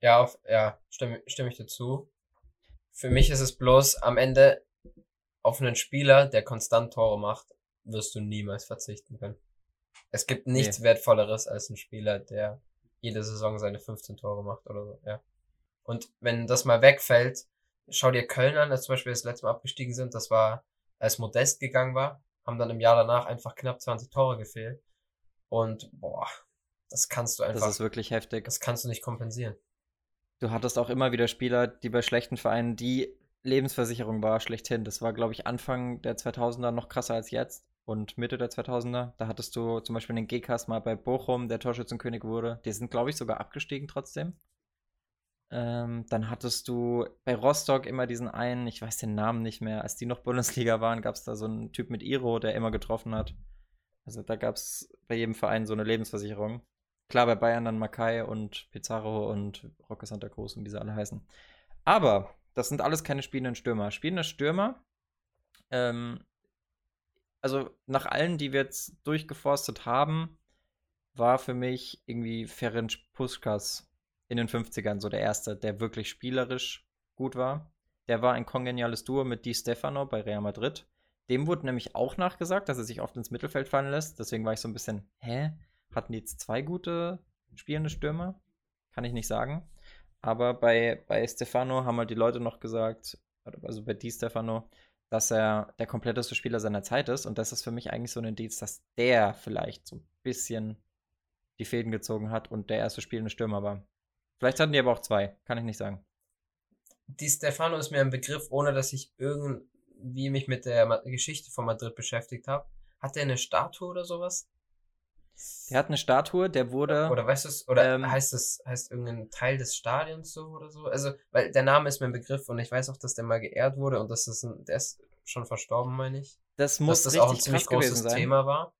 Ja, auf, ja, stimme, stimme ich dazu. Für mich ist es bloß am Ende auf einen Spieler, der konstant Tore macht, wirst du niemals verzichten können. Es gibt nichts nee. Wertvolleres als ein Spieler, der jede Saison seine 15 Tore macht oder so, ja. Und wenn das mal wegfällt, schau dir Köln an, als zum Beispiel das letzte Mal abgestiegen sind, das war, als Modest gegangen war, haben dann im Jahr danach einfach knapp 20 Tore gefehlt. Und boah, das kannst du einfach. Das ist wirklich heftig. Das kannst du nicht kompensieren. Du hattest auch immer wieder Spieler, die bei schlechten Vereinen die Lebensversicherung war, schlechthin. Das war, glaube ich, Anfang der 2000er noch krasser als jetzt und Mitte der 2000er. Da hattest du zum Beispiel den Gekas mal bei Bochum, der Torschützenkönig wurde. Die sind, glaube ich, sogar abgestiegen trotzdem. Ähm, dann hattest du bei Rostock immer diesen einen, ich weiß den Namen nicht mehr, als die noch Bundesliga waren, gab es da so einen Typ mit Iro, der immer getroffen hat. Also da gab es bei jedem Verein so eine Lebensversicherung. Klar, bei Bayern dann Makai und Pizarro und Roque Santa Cruz und wie sie alle heißen. Aber das sind alles keine spielenden Stürmer. Spielende Stürmer, ähm, also nach allen, die wir jetzt durchgeforstet haben, war für mich irgendwie Ferenc Puskas in den 50ern so der erste, der wirklich spielerisch gut war. Der war ein kongeniales Duo mit Di Stefano bei Real Madrid. Dem wurde nämlich auch nachgesagt, dass er sich oft ins Mittelfeld fallen lässt. Deswegen war ich so ein bisschen, hä? Hatten die jetzt zwei gute spielende Stürmer? Kann ich nicht sagen. Aber bei, bei Stefano haben halt die Leute noch gesagt, also bei Di Stefano, dass er der kompletteste Spieler seiner Zeit ist. Und das ist für mich eigentlich so ein Indiz, dass der vielleicht so ein bisschen die Fäden gezogen hat und der erste spielende Stürmer war. Vielleicht hatten die aber auch zwei, kann ich nicht sagen. Die Stefano ist mir ein Begriff, ohne dass ich irgendwie mich mit der Geschichte von Madrid beschäftigt habe. Hat der eine Statue oder sowas? Der hat eine Statue, der wurde. Oder weißt du es, oder ähm, heißt es, heißt irgendein Teil des Stadions so oder so? Also, weil der Name ist mir ein Begriff und ich weiß auch, dass der mal geehrt wurde und dass das ein, der ist schon verstorben, meine ich. Das muss dass das auch ein ziemlich großes Thema war.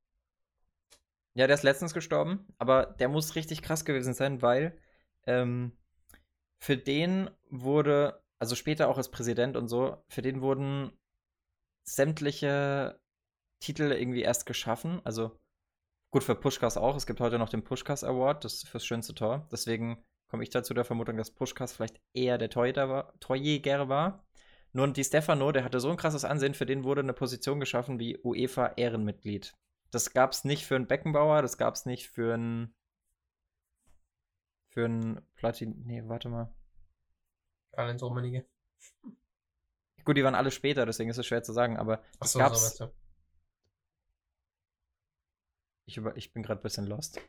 Ja, der ist letztens gestorben, aber der muss richtig krass gewesen sein, weil ähm, für den wurde, also später auch als Präsident und so, für den wurden sämtliche Titel irgendwie erst geschaffen. Also gut für Pushkas auch. Es gibt heute noch den Pushkas Award, das ist fürs schönste Tor. Deswegen komme ich dazu der Vermutung, dass Pushkas vielleicht eher der Torjäger war. Nur die Stefano, der hatte so ein krasses Ansehen, für den wurde eine Position geschaffen wie UEFA Ehrenmitglied. Das gab es nicht für einen Beckenbauer, das gab es nicht für einen für ein Platin. Nee, warte mal. Karl-Heinz Rummenigge. Gut, die waren alle später, deswegen ist es schwer zu sagen, aber Ach so, gab's. So ich, über, ich bin gerade ein bisschen lost.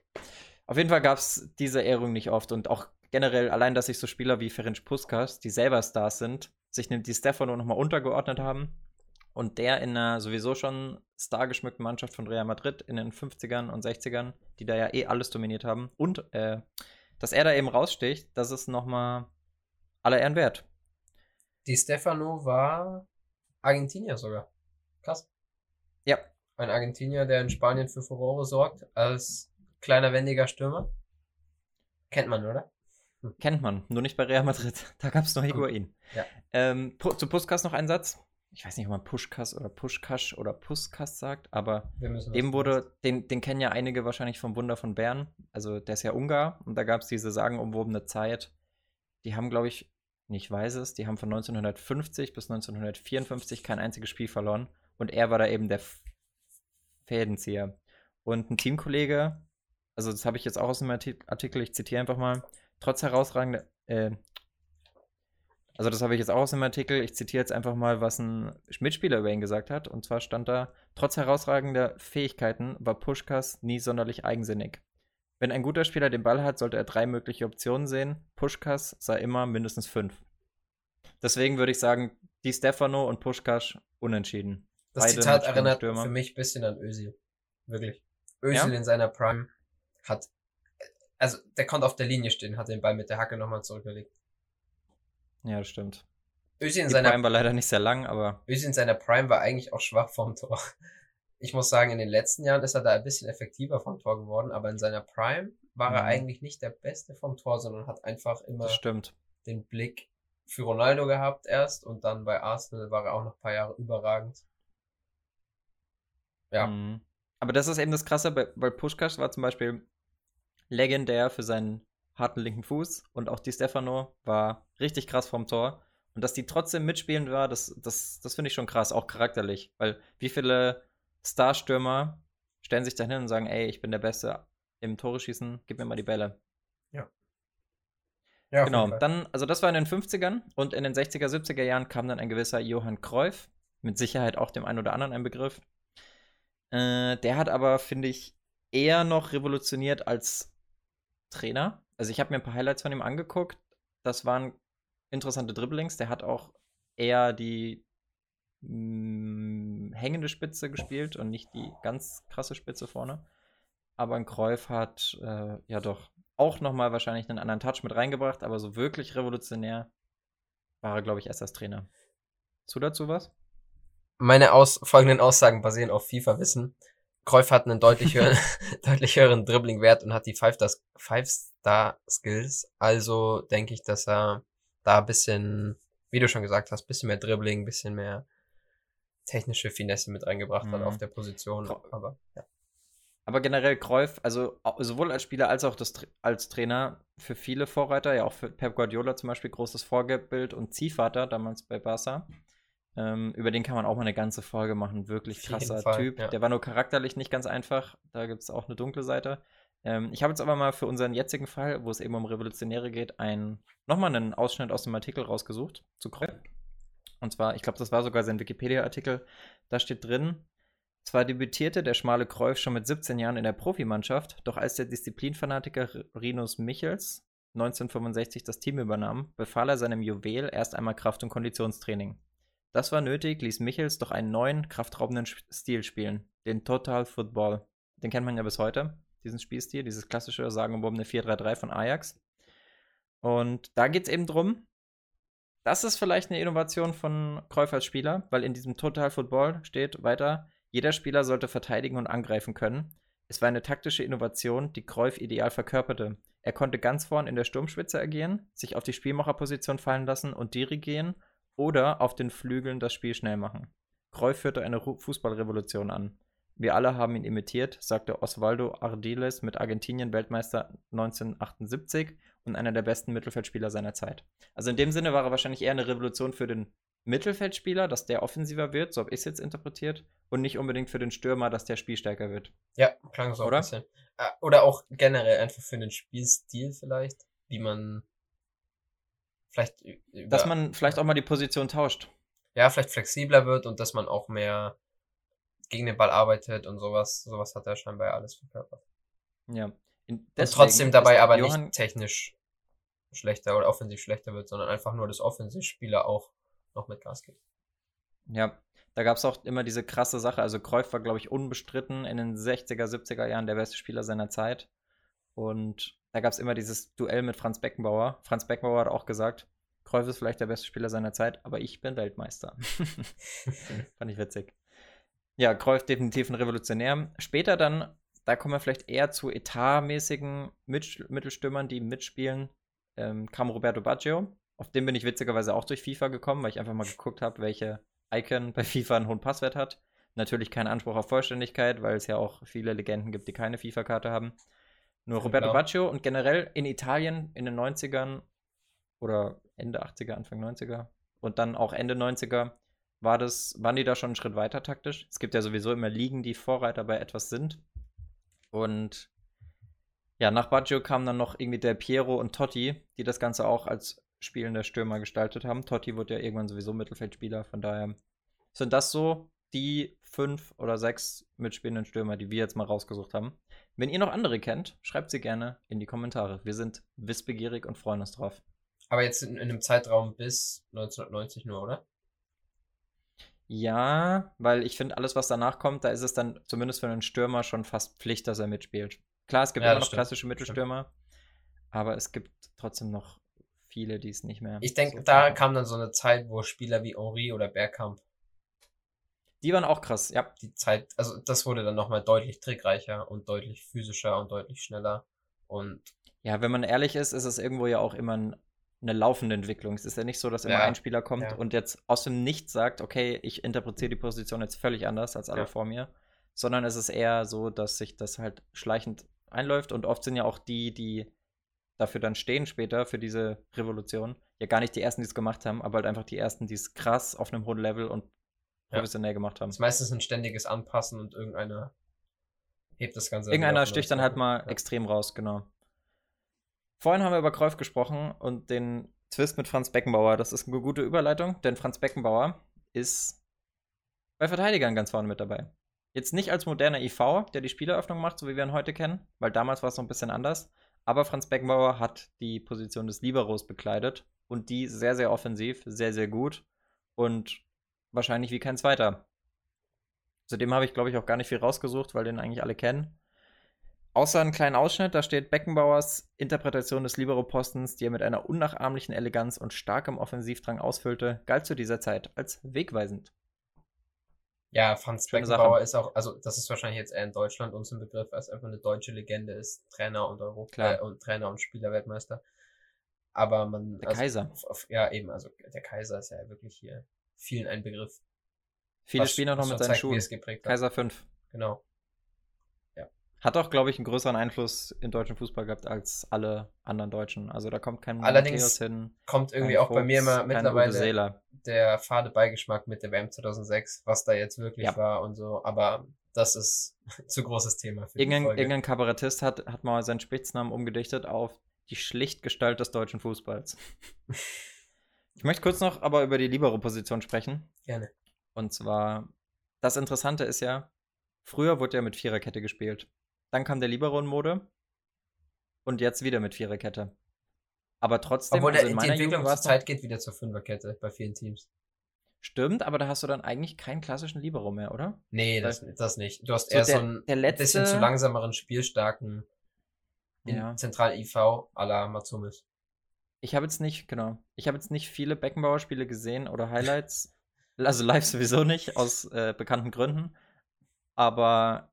Auf jeden Fall gab es diese Ehrung nicht oft und auch generell, allein, dass sich so Spieler wie Ferenc Puskas, die selber Stars sind, sich die Stefano nochmal untergeordnet haben und der in einer sowieso schon stargeschmückten Mannschaft von Real Madrid in den 50ern und 60ern, die da ja eh alles dominiert haben und äh, dass er da eben raussticht, das ist nochmal aller Ehren wert. Die Stefano war Argentinier sogar. Krass. Ja. Ein Argentinier, der in Spanien für Furore sorgt, als kleiner, wendiger Stürmer. Kennt man, oder? Hm. Kennt man, nur nicht bei Real Madrid. Da gab es noch Higuain. Ja. Ähm, zu Puskas noch ein Satz ich weiß nicht, ob man Pushkas oder Pushkash oder Puskas sagt, aber dem wurde, den, den kennen ja einige wahrscheinlich vom Wunder von Bern. Also der ist ja Ungar und da gab es diese sagenumwobene Zeit. Die haben, glaube ich, nicht weiß es, die haben von 1950 bis 1954 kein einziges Spiel verloren und er war da eben der Fädenzieher. Und ein Teamkollege, also das habe ich jetzt auch aus dem Artikel, ich zitiere einfach mal, trotz herausragender, äh, also das habe ich jetzt auch aus dem Artikel. Ich zitiere jetzt einfach mal, was ein Mitspieler über ihn gesagt hat. Und zwar stand da, trotz herausragender Fähigkeiten war Puschkas nie sonderlich eigensinnig. Wenn ein guter Spieler den Ball hat, sollte er drei mögliche Optionen sehen. Puschkas sah immer mindestens fünf. Deswegen würde ich sagen, die Stefano und Puschkas unentschieden. Das Beide Zitat erinnert für mich ein bisschen an Özil. Wirklich. Özil ja? in seiner Prime hat, also der konnte auf der Linie stehen, hat den Ball mit der Hacke nochmal zurückgelegt. Ja, das stimmt. Özil in seiner Prime war leider nicht sehr lang, aber. Özil in seiner Prime war eigentlich auch schwach vom Tor. Ich muss sagen, in den letzten Jahren ist er da ein bisschen effektiver vom Tor geworden, aber in seiner Prime war mhm. er eigentlich nicht der Beste vom Tor, sondern hat einfach immer den Blick für Ronaldo gehabt erst und dann bei Arsenal war er auch noch ein paar Jahre überragend. Ja. Mhm. Aber das ist eben das Krasse, weil Pushkas war zum Beispiel legendär für seinen harten linken Fuß und auch Di Stefano war richtig krass vom Tor. Und dass die trotzdem mitspielen war, das, das, das finde ich schon krass, auch charakterlich. Weil wie viele Starstürmer stellen sich da hin und sagen, ey, ich bin der Beste im Tore schießen, gib mir mal die Bälle. Ja. Ja, genau, dann, also das war in den 50ern und in den 60er, 70er Jahren kam dann ein gewisser Johann Cruyff, mit Sicherheit auch dem einen oder anderen ein Begriff. Äh, der hat aber, finde ich, eher noch revolutioniert als Trainer. Also ich habe mir ein paar Highlights von ihm angeguckt. Das waren interessante Dribblings. Der hat auch eher die mh, mm, hängende Spitze gespielt und nicht die ganz krasse Spitze vorne. Aber ein Kräuf hat äh, ja doch auch nochmal wahrscheinlich einen anderen Touch mit reingebracht, aber so wirklich revolutionär war er, glaube ich, erst als Trainer. Du dazu was? Meine aus folgenden Aussagen basieren auf FIFA-Wissen. Kräuf hat einen deutlich höheren, deutlich höheren Dribbling-Wert und hat die Five-Star-Skills. Also denke ich, dass er da ein bisschen, wie du schon gesagt hast, bisschen mehr Dribbling, bisschen mehr technische Finesse mit reingebracht mhm. hat auf der Position. Aber, ja. Aber generell Kräuf, also sowohl als Spieler als auch das, als Trainer für viele Vorreiter, ja auch für Pep Guardiola zum Beispiel großes Vorbild und Ziehvater damals bei Barca. Ähm, über den kann man auch mal eine ganze Folge machen. Wirklich krasser Fall, Typ. Ja. Der war nur charakterlich nicht ganz einfach. Da gibt es auch eine dunkle Seite. Ähm, ich habe jetzt aber mal für unseren jetzigen Fall, wo es eben um Revolutionäre geht, ein, nochmal einen Ausschnitt aus dem Artikel rausgesucht zu Kreuz. Und zwar, ich glaube, das war sogar sein Wikipedia-Artikel. Da steht drin, zwar debütierte der schmale Kreuf schon mit 17 Jahren in der Profimannschaft, doch als der Disziplinfanatiker Rinus Michels 1965 das Team übernahm, befahl er seinem Juwel erst einmal Kraft- und Konditionstraining. Das war nötig, ließ Michels doch einen neuen, kraftraubenden Stil spielen, den Total Football. Den kennt man ja bis heute diesen Spielstil, dieses klassische sagenumwobene 4-3-3 von Ajax. Und da geht es eben drum, das ist vielleicht eine Innovation von Cruyff als Spieler, weil in diesem Total Football steht weiter, jeder Spieler sollte verteidigen und angreifen können. Es war eine taktische Innovation, die Cruyff ideal verkörperte. Er konnte ganz vorn in der Sturmspitze agieren, sich auf die Spielmacherposition fallen lassen und dirigieren oder auf den Flügeln das Spiel schnell machen. Cruyff führte eine Fußballrevolution an. Wir alle haben ihn imitiert, sagte Osvaldo Ardiles mit Argentinien Weltmeister 1978 und einer der besten Mittelfeldspieler seiner Zeit. Also in dem Sinne war er wahrscheinlich eher eine Revolution für den Mittelfeldspieler, dass der offensiver wird, so habe ich es jetzt interpretiert, und nicht unbedingt für den Stürmer, dass der spielstärker wird. Ja, klang so Oder? ein bisschen. Äh, oder auch generell einfach für den Spielstil vielleicht, wie man vielleicht. Dass man vielleicht auch mal die Position tauscht. Ja, vielleicht flexibler wird und dass man auch mehr gegen den Ball arbeitet und sowas. Sowas hat er scheinbar alles verkörpert. Ja. und trotzdem dabei aber Johann nicht technisch schlechter oder offensiv schlechter wird, sondern einfach nur, dass Offensivspieler auch noch mit Gas geht. Ja, da gab es auch immer diese krasse Sache. Also Kreuf war, glaube ich, unbestritten in den 60er, 70er Jahren der beste Spieler seiner Zeit. Und da gab es immer dieses Duell mit Franz Beckenbauer. Franz Beckenbauer hat auch gesagt, Kreuf ist vielleicht der beste Spieler seiner Zeit, aber ich bin Weltmeister. Fand ich witzig. Ja, Cruyff definitiv ein Revolutionär. Später dann, da kommen wir vielleicht eher zu etatmäßigen Mittelstürmern, die mitspielen, ähm, kam Roberto Baggio. Auf den bin ich witzigerweise auch durch FIFA gekommen, weil ich einfach mal geguckt habe, welche Icon bei FIFA einen hohen Passwert hat. Natürlich kein Anspruch auf Vollständigkeit, weil es ja auch viele Legenden gibt, die keine FIFA-Karte haben. Nur Roberto genau. Baggio und generell in Italien in den 90ern oder Ende 80er, Anfang 90er und dann auch Ende 90er war das, waren die da schon einen Schritt weiter taktisch? Es gibt ja sowieso immer Ligen, die Vorreiter bei etwas sind. Und ja, nach Baggio kamen dann noch irgendwie der Piero und Totti, die das Ganze auch als spielender Stürmer gestaltet haben. Totti wurde ja irgendwann sowieso Mittelfeldspieler, von daher sind das so die fünf oder sechs mitspielenden Stürmer, die wir jetzt mal rausgesucht haben. Wenn ihr noch andere kennt, schreibt sie gerne in die Kommentare. Wir sind wissbegierig und freuen uns drauf. Aber jetzt in, in einem Zeitraum bis 1990 nur, oder? Ja, weil ich finde, alles, was danach kommt, da ist es dann zumindest für einen Stürmer schon fast Pflicht, dass er mitspielt. Klar, es gibt ja, immer noch stimmt. klassische Mittelstürmer, aber es gibt trotzdem noch viele, die es nicht mehr. Ich denke, so da kam dann so eine Zeit, wo Spieler wie Henri oder Bergkamp. Die waren auch krass, ja. Die Zeit, also das wurde dann nochmal deutlich trickreicher und deutlich physischer und deutlich schneller. Und. Ja, wenn man ehrlich ist, ist es irgendwo ja auch immer ein eine laufende Entwicklung. Es ist ja nicht so, dass immer ja. ein Spieler kommt ja. und jetzt aus dem Nichts sagt, okay, ich interpretiere die Position jetzt völlig anders als alle ja. vor mir, sondern es ist eher so, dass sich das halt schleichend einläuft und oft sind ja auch die, die dafür dann stehen später, für diese Revolution, ja gar nicht die ersten, die es gemacht haben, aber halt einfach die ersten, die es krass auf einem hohen Level und professionell ja. gemacht haben. Das ist meistens ein ständiges Anpassen und irgendeiner hebt das Ganze. Irgendeiner sticht dann halt mal ja. extrem raus, genau. Vorhin haben wir über Kräuf gesprochen und den Twist mit Franz Beckenbauer. Das ist eine gute Überleitung, denn Franz Beckenbauer ist bei Verteidigern ganz vorne mit dabei. Jetzt nicht als moderner IV, der die Spieleröffnung macht, so wie wir ihn heute kennen, weil damals war es noch ein bisschen anders. Aber Franz Beckenbauer hat die Position des Liberos bekleidet und die sehr, sehr offensiv, sehr, sehr gut und wahrscheinlich wie kein zweiter. Zudem habe ich, glaube ich, auch gar nicht viel rausgesucht, weil den eigentlich alle kennen. Außer einen kleinen Ausschnitt, da steht Beckenbauers Interpretation des Libero-Postens, die er mit einer unnachahmlichen Eleganz und starkem Offensivdrang ausfüllte, galt zu dieser Zeit als wegweisend. Ja, Franz Schöne Beckenbauer Sache. ist auch, also das ist wahrscheinlich jetzt eher in Deutschland uns ein Begriff, als einfach eine deutsche Legende ist, Trainer und Europa äh, und Trainer und Spielerweltmeister. Aber man. Der also, Kaiser. Auf, ja, eben, also der Kaiser ist ja wirklich hier vielen ein Begriff. Viele spielen auch noch mit seinen Schuhen. Kaiser 5. Genau. Hat auch, glaube ich, einen größeren Einfluss im deutschen Fußball gehabt als alle anderen Deutschen. Also da kommt kein Allerdings hin. kommt irgendwie auch Fuchs, bei mir immer mittlerweile der fade Beigeschmack mit der WM 2006, was da jetzt wirklich ja. war und so. Aber das ist zu großes Thema für irgendein, die Folge. Irgendein Kabarettist hat, hat mal seinen Spitznamen umgedichtet auf die Schlichtgestalt des deutschen Fußballs. ich möchte kurz noch aber über die Libero-Position sprechen. Gerne. Und zwar, das Interessante ist ja, früher wurde ja mit Viererkette gespielt. Dann kam der Libero in Mode. Und jetzt wieder mit Viererkette. Aber trotzdem. Obwohl also in die Entwicklung zur Zeit geht wieder zur Fünferkette bei vielen Teams. Stimmt, aber da hast du dann eigentlich keinen klassischen Libero mehr, oder? Nee, das, das nicht. Du hast so eher der, so einen der letzte... bisschen zu langsameren, spielstarken ja. Zentral-IV à la Matsumis. Ich habe jetzt nicht, genau. Ich habe jetzt nicht viele Beckenbauer-Spiele gesehen oder Highlights. also live sowieso nicht, aus äh, bekannten Gründen. Aber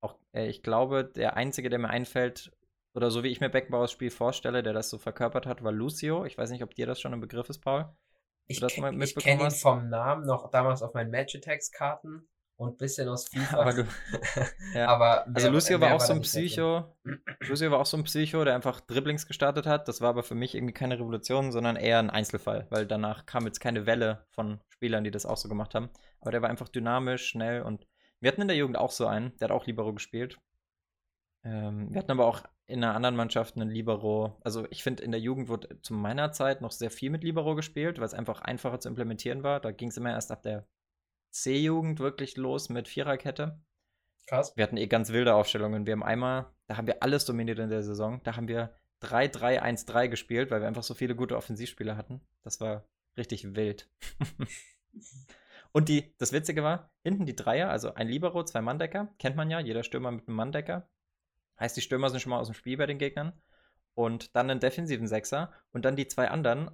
auch, äh, ich glaube, der einzige, der mir einfällt, oder so wie ich mir Beckenbauers Spiel vorstelle, der das so verkörpert hat, war Lucio. Ich weiß nicht, ob dir das schon ein Begriff ist, Paul. Ich, ich kenne ihn vom Namen noch damals auf meinen Match Attacks Karten und ein bisschen aus FIFA. aber du, ja. aber also Lucio war auch so ein Psycho. Lucio war auch so ein Psycho, der einfach Dribblings gestartet hat. Das war aber für mich irgendwie keine Revolution, sondern eher ein Einzelfall, weil danach kam jetzt keine Welle von Spielern, die das auch so gemacht haben. Aber der war einfach dynamisch, schnell und wir hatten in der Jugend auch so einen, der hat auch Libero gespielt. Ähm, wir hatten aber auch in einer anderen Mannschaft einen Libero. Also ich finde, in der Jugend wurde zu meiner Zeit noch sehr viel mit Libero gespielt, weil es einfach einfacher zu implementieren war. Da ging es immer erst ab der C-Jugend wirklich los mit Viererkette. Krass. Wir hatten eh ganz wilde Aufstellungen. Wir haben einmal, da haben wir alles dominiert in der Saison. Da haben wir 3-3-1-3 gespielt, weil wir einfach so viele gute Offensivspieler hatten. Das war richtig wild. Und die, das Witzige war, hinten die Dreier, also ein Libero, zwei Manndecker, kennt man ja, jeder Stürmer mit einem Manndecker. Heißt, die Stürmer sind schon mal aus dem Spiel bei den Gegnern. Und dann einen defensiven Sechser und dann die zwei anderen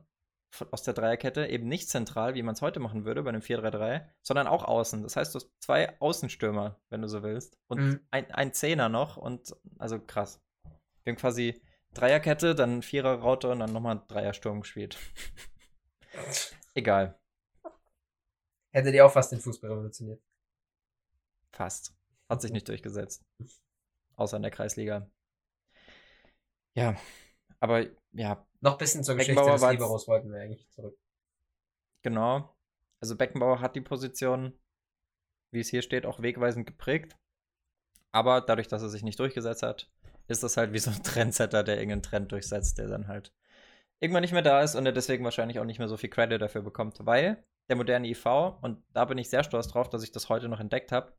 aus der Dreierkette eben nicht zentral, wie man es heute machen würde bei einem 4-3-3, sondern auch außen. Das heißt, du hast zwei Außenstürmer, wenn du so willst. Und mhm. ein, ein Zehner noch und also krass. Wir haben quasi Dreierkette, dann Vierer-Raute und dann nochmal Dreiersturm gespielt. Egal. Hätte die auch fast den Fußball revolutioniert. Fast. Hat sich nicht durchgesetzt. Außer in der Kreisliga. Ja, aber ja. Noch ein bisschen zur Geschichte des Liberos wollten wir eigentlich zurück. Genau. Also Beckenbauer hat die Position, wie es hier steht, auch wegweisend geprägt. Aber dadurch, dass er sich nicht durchgesetzt hat, ist das halt wie so ein Trendsetter, der irgendeinen Trend durchsetzt, der dann halt irgendwann nicht mehr da ist und er deswegen wahrscheinlich auch nicht mehr so viel Credit dafür bekommt, weil der moderne IV, und da bin ich sehr stolz drauf, dass ich das heute noch entdeckt habe,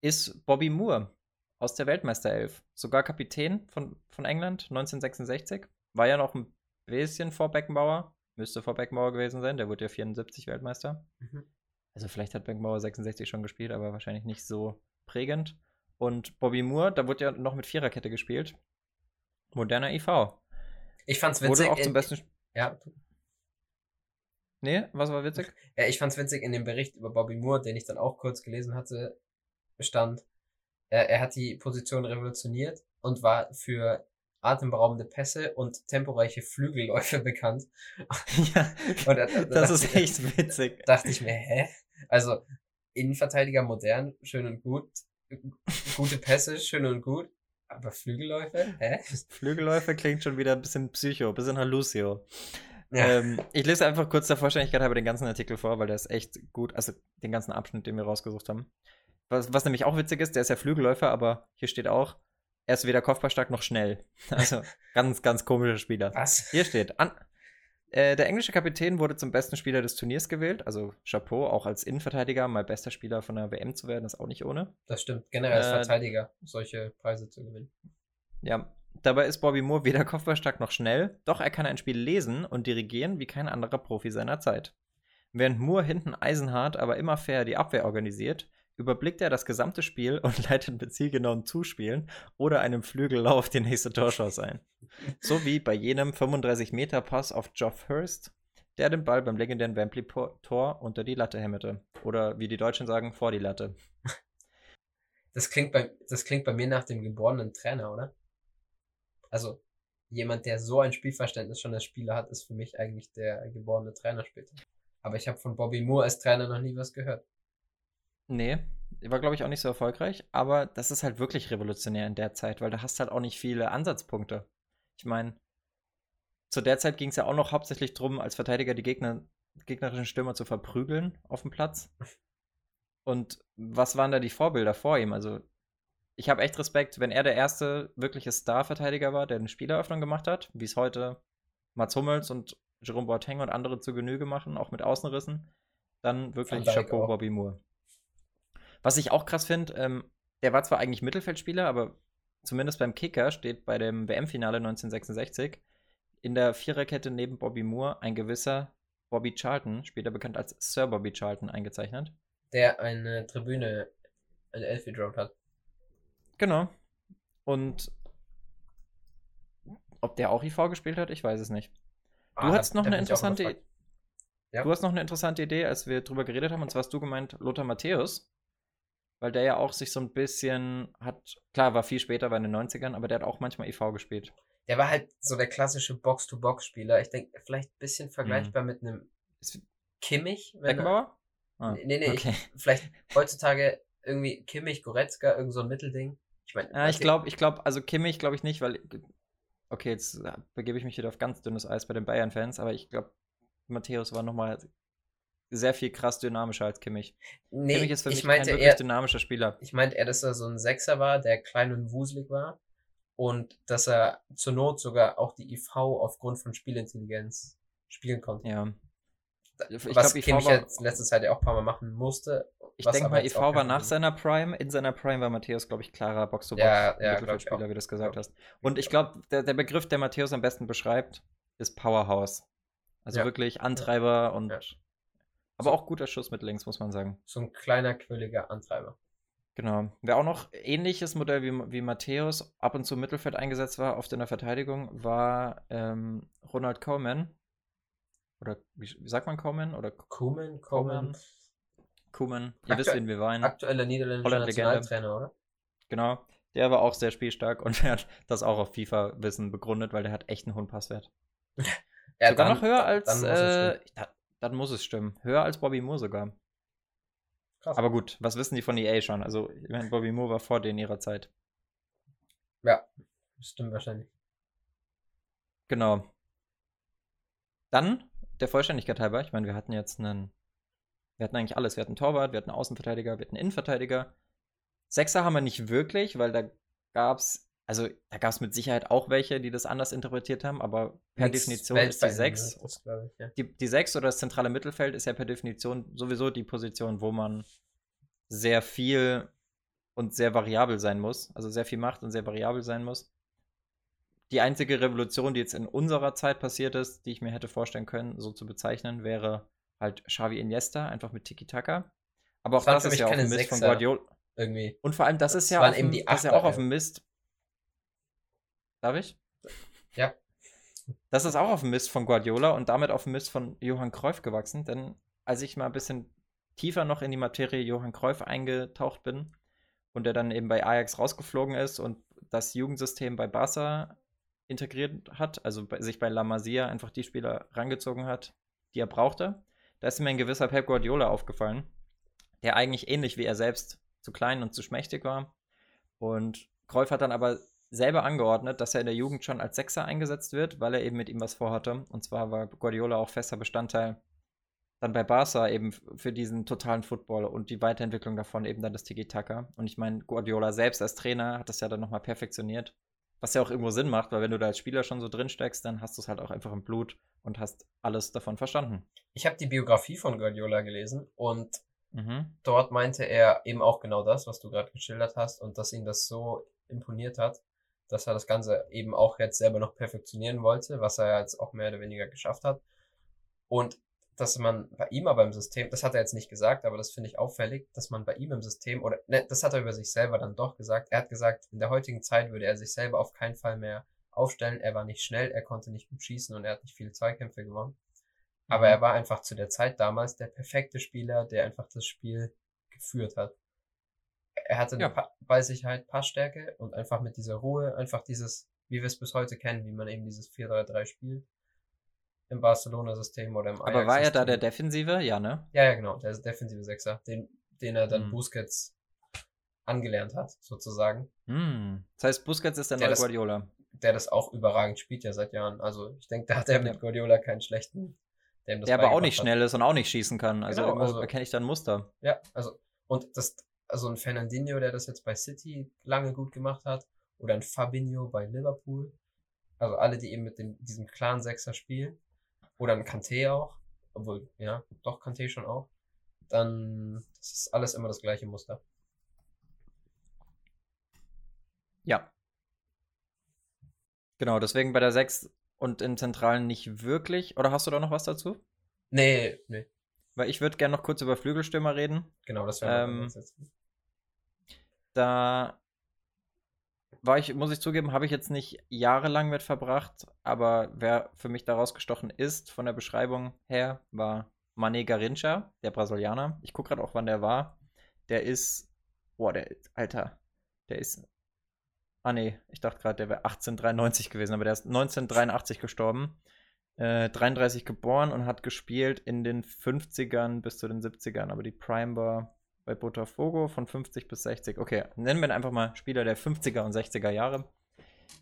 ist Bobby Moore aus der Weltmeisterelf. Sogar Kapitän von, von England 1966. War ja noch ein bisschen vor Beckenbauer. Müsste vor Beckenbauer gewesen sein. Der wurde ja 74 Weltmeister. Mhm. Also vielleicht hat Beckenbauer 66 schon gespielt, aber wahrscheinlich nicht so prägend. Und Bobby Moore, da wurde ja noch mit Viererkette gespielt. Moderner IV. Ich fand's witzig. Wurde auch zum besten. Ja. Nee, was war witzig? Ja, ich fand's witzig in dem Bericht über Bobby Moore, den ich dann auch kurz gelesen hatte, stand, er, er hat die Position revolutioniert und war für atemberaubende Pässe und temporeiche Flügelläufe bekannt. Ja, und, da, da das ist echt ich, witzig. Dachte ich mir, hä? Also, Innenverteidiger modern, schön und gut, gute Pässe, schön und gut, Aber Flügelläufe? Hä? Flügelläufe klingt schon wieder ein bisschen psycho, ein bisschen Lucio. Ja. Ähm, ich lese einfach kurz der Vollständigkeit halber den ganzen Artikel vor, weil der ist echt gut, also den ganzen Abschnitt, den wir rausgesucht haben. Was, was nämlich auch witzig ist, der ist ja Flügelläufer, aber hier steht auch, er ist weder kopfballstark noch schnell. Also ganz, ganz komischer Spieler. Was? Hier steht, an, äh, der englische Kapitän wurde zum besten Spieler des Turniers gewählt. Also Chapeau, auch als Innenverteidiger mal bester Spieler von der WM zu werden, ist auch nicht ohne. Das stimmt. Generell als Äh, Verteidiger solche Preise zu gewinnen. Ja, dabei ist Bobby Moore weder kopfballstark noch schnell, doch er kann ein Spiel lesen und dirigieren wie kein anderer Profi seiner Zeit. Während Moore hinten eisenhart, aber immer fair die Abwehr organisiert, überblickt er das gesamte Spiel und leitet mit zielgenauen Zuspielen oder einem Flügellauf die nächste Torchance ein. So wie bei jenem 35-Meter-Pass auf Geoff Hurst, der den Ball beim legendären Wembley-Tor unter die Latte hämmerte. Oder wie die Deutschen sagen, vor die Latte. Das klingt bei, das klingt bei mir nach dem geborenen Trainer, oder? Also, jemand, der so ein Spielverständnis schon als Spieler hat, ist für mich eigentlich der geborene Trainer später. Aber ich habe von Bobby Moore als Trainer noch nie was gehört. Nee, war glaube ich auch nicht so erfolgreich, aber das ist halt wirklich revolutionär in der Zeit, weil da hast halt auch nicht viele Ansatzpunkte. Ich meine, zu der Zeit ging es ja auch noch hauptsächlich darum, als Verteidiger die Gegner, gegnerischen Stürmer zu verprügeln auf dem Platz. Und was waren da die Vorbilder vor ihm? Also, ich habe echt Respekt, wenn er der erste wirkliche Star-Verteidiger war, der eine Spieleröffnung gemacht hat, wie es heute Mats Hummels und Jerome Boateng und andere zu Genüge machen, auch mit Außenrissen, dann wirklich Chapeau auch. Bobby Moore. Was ich auch krass finde, ähm, der war zwar eigentlich Mittelfeldspieler, aber zumindest beim Kicker steht bei dem WM-Finale 1966 in der Viererkette neben Bobby Moore ein gewisser Bobby Charlton, später bekannt als Sir Bobby Charlton, eingezeichnet. Der eine Tribüne in Elfie Road hat. Genau. Und ob der auch IV gespielt hat, ich weiß es nicht. Du Ah, da- noch eine interessante. Ja. Du hast noch eine interessante Idee, als wir drüber geredet haben, und zwar hast du gemeint Lothar Matthäus, weil der ja auch sich so ein bisschen hat, klar, war viel später, war in den 90ern, aber der hat auch manchmal IV gespielt. Der war halt so der klassische Box-to-Box-Spieler. Ich denke, vielleicht ein bisschen vergleichbar mit einem Kimmich. Wenn er, Beckenbauer? Ah, nee, nee, okay. ich, vielleicht heutzutage irgendwie Kimmich, Goretzka, irgend so ein Mittelding. Ich meine, Ja, ich glaube, ich glaube, also Kimmich glaube ich nicht, weil, okay, jetzt begebe ich mich wieder auf ganz dünnes Eis bei den Bayern-Fans, aber ich glaube, Matthäus war nochmal sehr viel krass dynamischer als Kimmich. nee, Kimmich ist für ich mich meinte kein wirklich eher, dynamischer Spieler. ich meinte eher, dass er so ein Sechser war, der klein und wuselig war. Und dass er zur Not sogar auch die IV aufgrund von Spielintelligenz spielen konnte. Ja. Ich was glaub, Kimmich war- jetzt letzte Zeit ja auch ein paar Mal machen musste. Ich denke mal, IV war nach seiner Prime. In seiner Prime war Matthäus, glaube ich, klarer box to box Ja, ja, Mittelfeldspieler, wie du es gesagt hast. Und ich glaube, der, der Begriff, der Matthäus am besten beschreibt, ist Powerhouse. Also Ja. wirklich Antreiber und. Aber auch guter Schuss mit links, muss man sagen. So ein kleiner, quirliger Antreiber. Genau. Wer auch noch ähnliches Modell wie, wie Matthäus ab und zu im Mittelfeld eingesetzt war, oft in der Verteidigung, war ähm, Ronald Koeman. Oder wie, wie sagt man Koeman? Oder Kuman, Koeman? Koeman. Koeman? Ihr Aktuell- wisst, wen wir meinen. Aktueller niederländischer. Nationaltrainer, oder? Genau. Der war auch sehr spielstark und er hat das auch auf FIFA-Wissen begründet, weil der hat echt einen hohen Passwert. Ja, sogar dann- noch höher als. äh, dann muss es stimmen. Höher als Bobby Moore sogar. Krass. Aber gut, was wissen die von EA schon? Also, ich meine, Bobby Moore war vor denen ihrer Zeit. Ja, stimmt wahrscheinlich. Genau. Dann, der Vollständigkeit halber, ich meine, wir hatten jetzt einen. Wir hatten eigentlich alles. Wir hatten Torwart, wir hatten Außenverteidiger, wir hatten Innenverteidiger. Sechser haben wir nicht wirklich, weil da gab's, also da gab es mit Sicherheit auch welche, die das anders interpretiert haben, aber per Nichts Definition ist die Weltveränderndes, 6 Das glaube ich, ja. die, die 6 oder das zentrale Mittelfeld ist ja per Definition sowieso die Position, wo man sehr viel und sehr variabel sein muss. Also sehr viel macht und sehr variabel sein muss. Die einzige Revolution, die jetzt in unserer Zeit passiert ist, die ich mir hätte vorstellen können, so zu bezeichnen, wäre halt Xavi Iniesta, einfach mit Tiki-Taka. Aber auch Das das ist ja auf keine dem Mist von Sechser. Guardiola. Irgendwie. Und vor allem, das ist ja, dem, das ist ja auch auf dem Mist. Darf ich? Ja. Das ist auch auf dem Mist von Guardiola und damit auf dem Mist von Johann Cruyff gewachsen, denn als ich mal ein bisschen tiefer noch in die Materie Johann Cruyff eingetaucht bin und er dann eben bei Ajax rausgeflogen ist und das Jugendsystem bei Barca integriert hat, also bei, sich bei La Masia einfach die Spieler rangezogen hat, die er brauchte, da ist mir ein gewisser Pep Guardiola aufgefallen, der eigentlich ähnlich wie er selbst zu klein und zu schmächtig war. Und Cruyff hat dann aber selber angeordnet, dass er in der Jugend schon als Sechser eingesetzt wird, weil er eben mit ihm was vorhatte. Und zwar war Guardiola auch fester Bestandteil dann bei Barca eben für diesen totalen Football und die Weiterentwicklung davon eben dann das Tiki-Taka. Und ich meine, Guardiola selbst als Trainer hat das ja dann nochmal perfektioniert. Was ja auch irgendwo Sinn macht, weil wenn du da als Spieler schon so drin steckst, dann hast du es halt auch einfach im Blut und hast alles davon verstanden. Ich habe die Biografie von Guardiola gelesen und mhm. dort meinte er eben auch genau das, was du gerade geschildert hast und dass ihn das so imponiert hat, dass er das Ganze eben auch jetzt selber noch perfektionieren wollte, was er jetzt auch mehr oder weniger geschafft hat. Und dass man bei ihm aber im System, das hat er jetzt nicht gesagt, aber das finde ich auffällig, dass man bei ihm im System, oder ne, das hat er über sich selber dann doch gesagt, er hat gesagt, in der heutigen Zeit würde er sich selber auf keinen Fall mehr aufstellen, er war nicht schnell, er konnte nicht gut schießen und er hat nicht viele Zweikämpfe gewonnen. Aber mhm. er war einfach zu der Zeit damals der perfekte Spieler, der einfach das Spiel geführt hat. Er hatte eine ja. pa Ballsicherheit, Passstärke und einfach mit dieser Ruhe, einfach dieses, wie wir es bis heute kennen, wie man eben dieses 4-3-3 spielt im Barcelona-System oder im Aber war er da der Defensive? Ja, ne? Ja, ja, genau, der defensive Sechser, den, den er dann hm. Busquets angelernt hat, sozusagen. Hm. Das heißt, Busquets ist der, der neue Guardiola. der das auch überragend spielt ja seit Jahren. Also ich denke, da hat er mit. Guardiola keinen schlechten. Der, der aber auch nicht hat. schnell ist und auch nicht schießen kann. Also, genau, also erkenne ich da ein Muster. Ja, also und das, also ein Fernandinho, der das jetzt bei City lange gut gemacht hat, oder ein Fabinho bei Liverpool. Also alle, die eben mit dem, diesem klaren Sechser spielen, oder ein Kanté auch, obwohl, ja, doch Kanté schon auch, dann das ist alles immer das gleiche Muster. Ja. Genau, deswegen bei der 6 und in Zentralen nicht wirklich. Oder hast du da noch was dazu? Nee, nee. Weil ich würde gerne noch kurz über Flügelstürmer reden. Genau, das wäre ähm, Da war ich, muss ich zugeben, habe ich jetzt nicht jahrelang mit verbracht, aber wer für mich da rausgestochen ist, von der Beschreibung her, war Mané Garincha, der Brasilianer. Ich gucke gerade auch, wann der war. Der ist, boah, der, Alter, der ist, ah nee, ich dachte gerade, der wäre 1893 gewesen, aber der ist 1983 gestorben. Äh, 33 geboren und hat gespielt in den 50ern bis zu den 70ern, aber die Prime war bei Botafogo von 50 bis 60. Okay, nennen wir ihn einfach mal Spieler der 50er und 60er Jahre.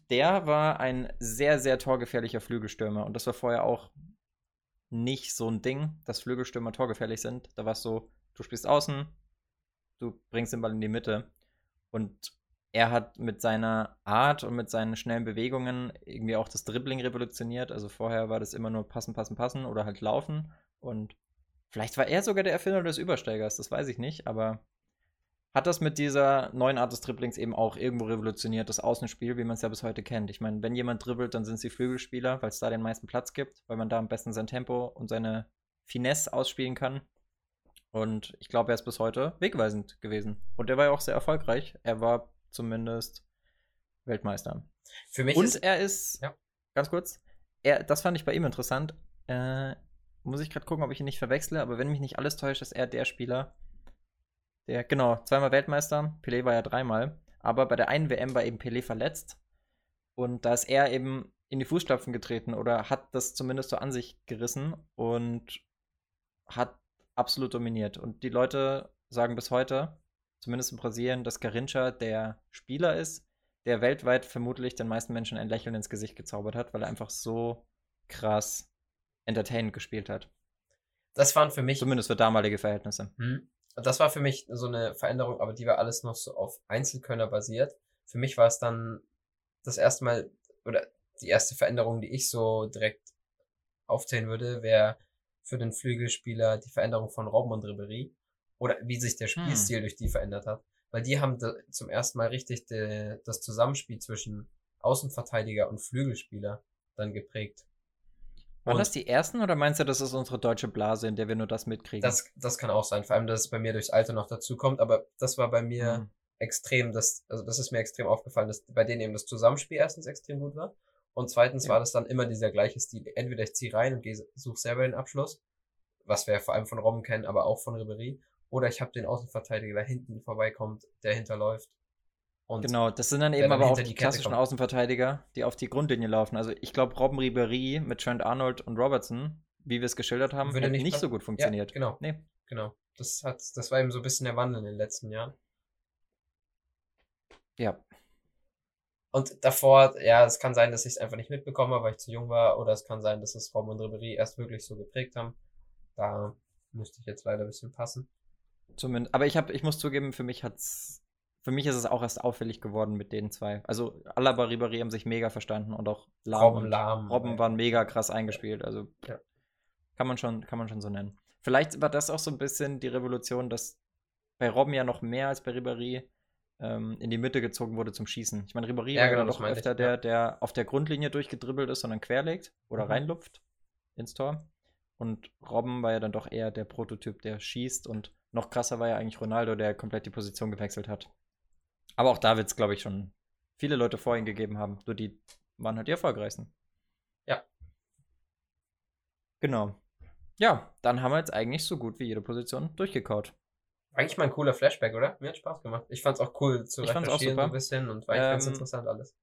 Der war ein sehr, sehr torgefährlicher Flügelstürmer und das war vorher auch nicht so ein Ding, dass Flügelstürmer torgefährlich sind. Da war es so, du spielst außen, du bringst den Ball in die Mitte und er hat mit seiner Art und mit seinen schnellen Bewegungen irgendwie auch das Dribbling revolutioniert. Also vorher war das immer nur passen, passen, passen oder halt laufen und Vielleicht war er sogar der Erfinder des Übersteigers, das weiß ich nicht, aber hat das mit dieser neuen Art des Dribblings eben auch irgendwo revolutioniert, das Außenspiel, wie man es ja bis heute kennt. Ich meine, wenn jemand dribbelt, dann sind es die Flügelspieler, weil es da den meisten Platz gibt, weil man da am besten sein Tempo und seine Finesse ausspielen kann. Und ich glaube, er ist bis heute wegweisend gewesen. Und er war ja auch sehr erfolgreich. Er war zumindest Weltmeister. Für mich und ist, er ist, ja. ganz kurz, er, das fand ich bei ihm interessant. Äh, muss ich gerade gucken, ob ich ihn nicht verwechsle, aber wenn mich nicht alles täuscht, ist er der Spieler, der, genau, zweimal Weltmeister, Pelé war ja dreimal, aber bei der einen WM war eben Pelé verletzt. Und da ist er eben in die Fußstapfen getreten oder hat das zumindest so an sich gerissen und hat absolut dominiert. Und die Leute sagen bis heute, zumindest in Brasilien, dass Garincha der Spieler ist, der weltweit vermutlich den meisten Menschen ein Lächeln ins Gesicht gezaubert hat, weil er einfach so krass entertainend gespielt hat. Das waren für mich. Zumindest für damalige Verhältnisse. Hm. Das war für mich so eine Veränderung, aber die war alles noch so auf Einzelkönner basiert. Für mich war es dann das erste Mal, oder die erste Veränderung, die ich so direkt aufzählen würde, wäre für den Flügelspieler die Veränderung von Robben und Ribery. Oder wie sich der hm. Spielstil hm. durch die verändert hat. Weil die haben zum ersten Mal richtig de, das Zusammenspiel zwischen Außenverteidiger und Flügelspieler dann geprägt. Waren das die ersten oder meinst du, das ist unsere deutsche Blase, in der wir nur das mitkriegen? Das, das kann auch sein, vor allem, dass es bei mir durchs Alter noch dazu kommt, aber das war bei mir mhm. extrem, das, also das ist mir extrem aufgefallen, dass bei denen eben das Zusammenspiel erstens extrem gut war und zweitens ja. war das dann immer dieser gleiche Stil. Entweder ich ziehe rein und gehe, suche selber den Abschluss, was wir vor allem von Robben kennen, aber auch von Ribery, oder ich habe den Außenverteidiger, der hinten vorbeikommt, der hinterläuft und genau, das sind dann eben aber auch die, klassischen Außenverteidiger, die auf die Grundlinie laufen. Also ich glaube, Robben Ribery mit Trent Arnold und Robertson, wie wir es geschildert haben, Würde nicht, nicht so gut funktioniert. Ja, genau. Nee. Genau. Das hat, das war eben so ein bisschen der Wandel in den letzten Jahren. Ja. Und davor, ja, es kann sein, dass ich es einfach nicht mitbekommen habe, weil ich zu jung war, oder es kann sein, dass es Robben und Ribery erst wirklich so geprägt haben. Da müsste ich jetzt leider ein bisschen passen. Zumindest, aber ich habe, ich muss zugeben, für mich hat's, für mich ist es auch erst auffällig geworden mit den zwei. Also Alaba, Ribery haben sich mega verstanden und auch Lahm Robben, und Lahm, Robben waren mega krass eingespielt. Also ja. kann man schon, kann man schon so nennen. Vielleicht war das auch so ein bisschen die Revolution, dass bei Robben ja noch mehr als bei Ribery ähm, in die Mitte gezogen wurde zum Schießen. Ich meine, Ribéry ja, war genau, ja doch öfter ich, der, ja. der auf der Grundlinie durchgedribbelt ist, sondern querlegt oder mhm. reinlupft ins Tor. Und Robben war ja dann doch eher der Prototyp, der schießt. Und noch krasser war ja eigentlich Ronaldo, der komplett die Position gewechselt hat. Aber auch da wird es, glaube ich, schon viele Leute vor ihm gegeben haben. Nur die waren halt die erfolgreichsten. Ja. Genau. Ja, dann haben wir jetzt eigentlich so gut wie jede Position durchgekaut. Eigentlich mal ein cooler Flashback, oder? Mir hat Spaß gemacht. Ich fand's auch cool zu ich recherchieren so ein bisschen und war ähm, ganz interessant alles.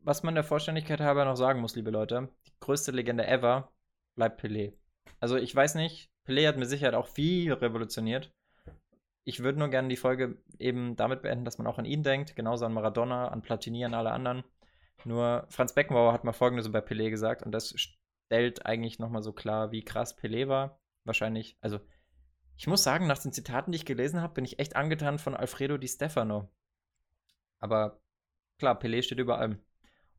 Was man der Vollständigkeit halber noch sagen muss, liebe Leute, die größte Legende ever bleibt Pelé. Also ich weiß nicht, Pelé hat mit Sicherheit auch viel revolutioniert. Ich würde nur gerne die Folge eben damit beenden, dass man auch an ihn denkt, genauso an Maradona, an Platini, an alle anderen. Nur Franz Beckenbauer hat mal Folgendes über Pelé gesagt und das stellt eigentlich nochmal so klar, wie krass Pelé war. Wahrscheinlich, also ich muss sagen, nach den Zitaten, die ich gelesen habe, bin ich echt angetan von Alfredo Di Stefano. Aber klar, Pelé steht über allem.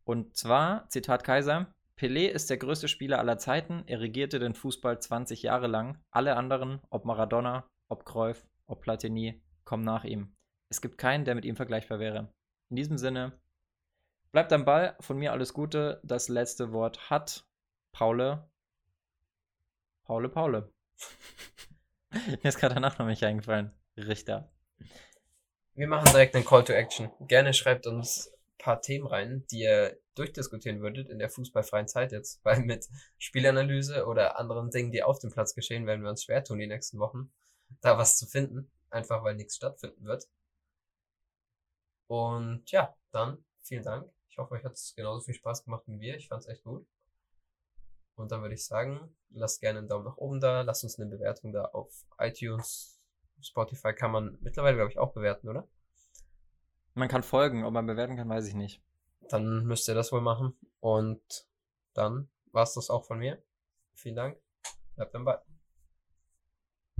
Und zwar, Zitat Kaiser, Pelé ist der größte Spieler aller Zeiten. Er regierte den Fußball 20 Jahre lang. Alle anderen, ob Maradona, ob Cruyff, ob Platini, kommen nach ihm. Es gibt keinen, der mit ihm vergleichbar wäre. In diesem Sinne, bleibt am Ball. Von mir alles Gute. Das letzte Wort hat Paule. Paule, Paule. Mir ist gerade danach noch nicht eingefallen. Richter. Wir machen direkt einen Call to Action. Gerne schreibt uns ein paar Themen rein, die ihr durchdiskutieren würdet in der fußballfreien Zeit jetzt, weil mit Spielanalyse oder anderen Dingen, die auf dem Platz geschehen, werden wir uns schwer tun die nächsten Wochen, da was zu finden, einfach weil nichts stattfinden wird. Und ja, dann vielen Dank. Ich hoffe, euch hat es genauso viel Spaß gemacht wie wir. Ich fand es echt gut. Und dann würde ich sagen, lasst gerne einen Daumen nach oben da, lasst uns eine Bewertung da auf iTunes. Spotify kann man mittlerweile, glaube ich, auch bewerten, oder? Man kann folgen, ob man bewerten kann, weiß ich nicht. Dann müsst ihr das wohl machen. Und dann war es das auch von mir. Vielen Dank. Bleibt dann bei.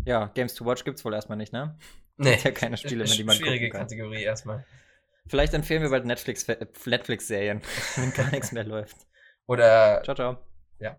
Ja, Games to Watch gibt's wohl erstmal nicht, ne? Nee. ja keine Spiele mehr, die man Schwierige Kategorie erstmal. Vielleicht empfehlen wir bald Netflix-Serien, Netflix wenn gar nichts mehr läuft. Oder. Ciao, ciao. Ja.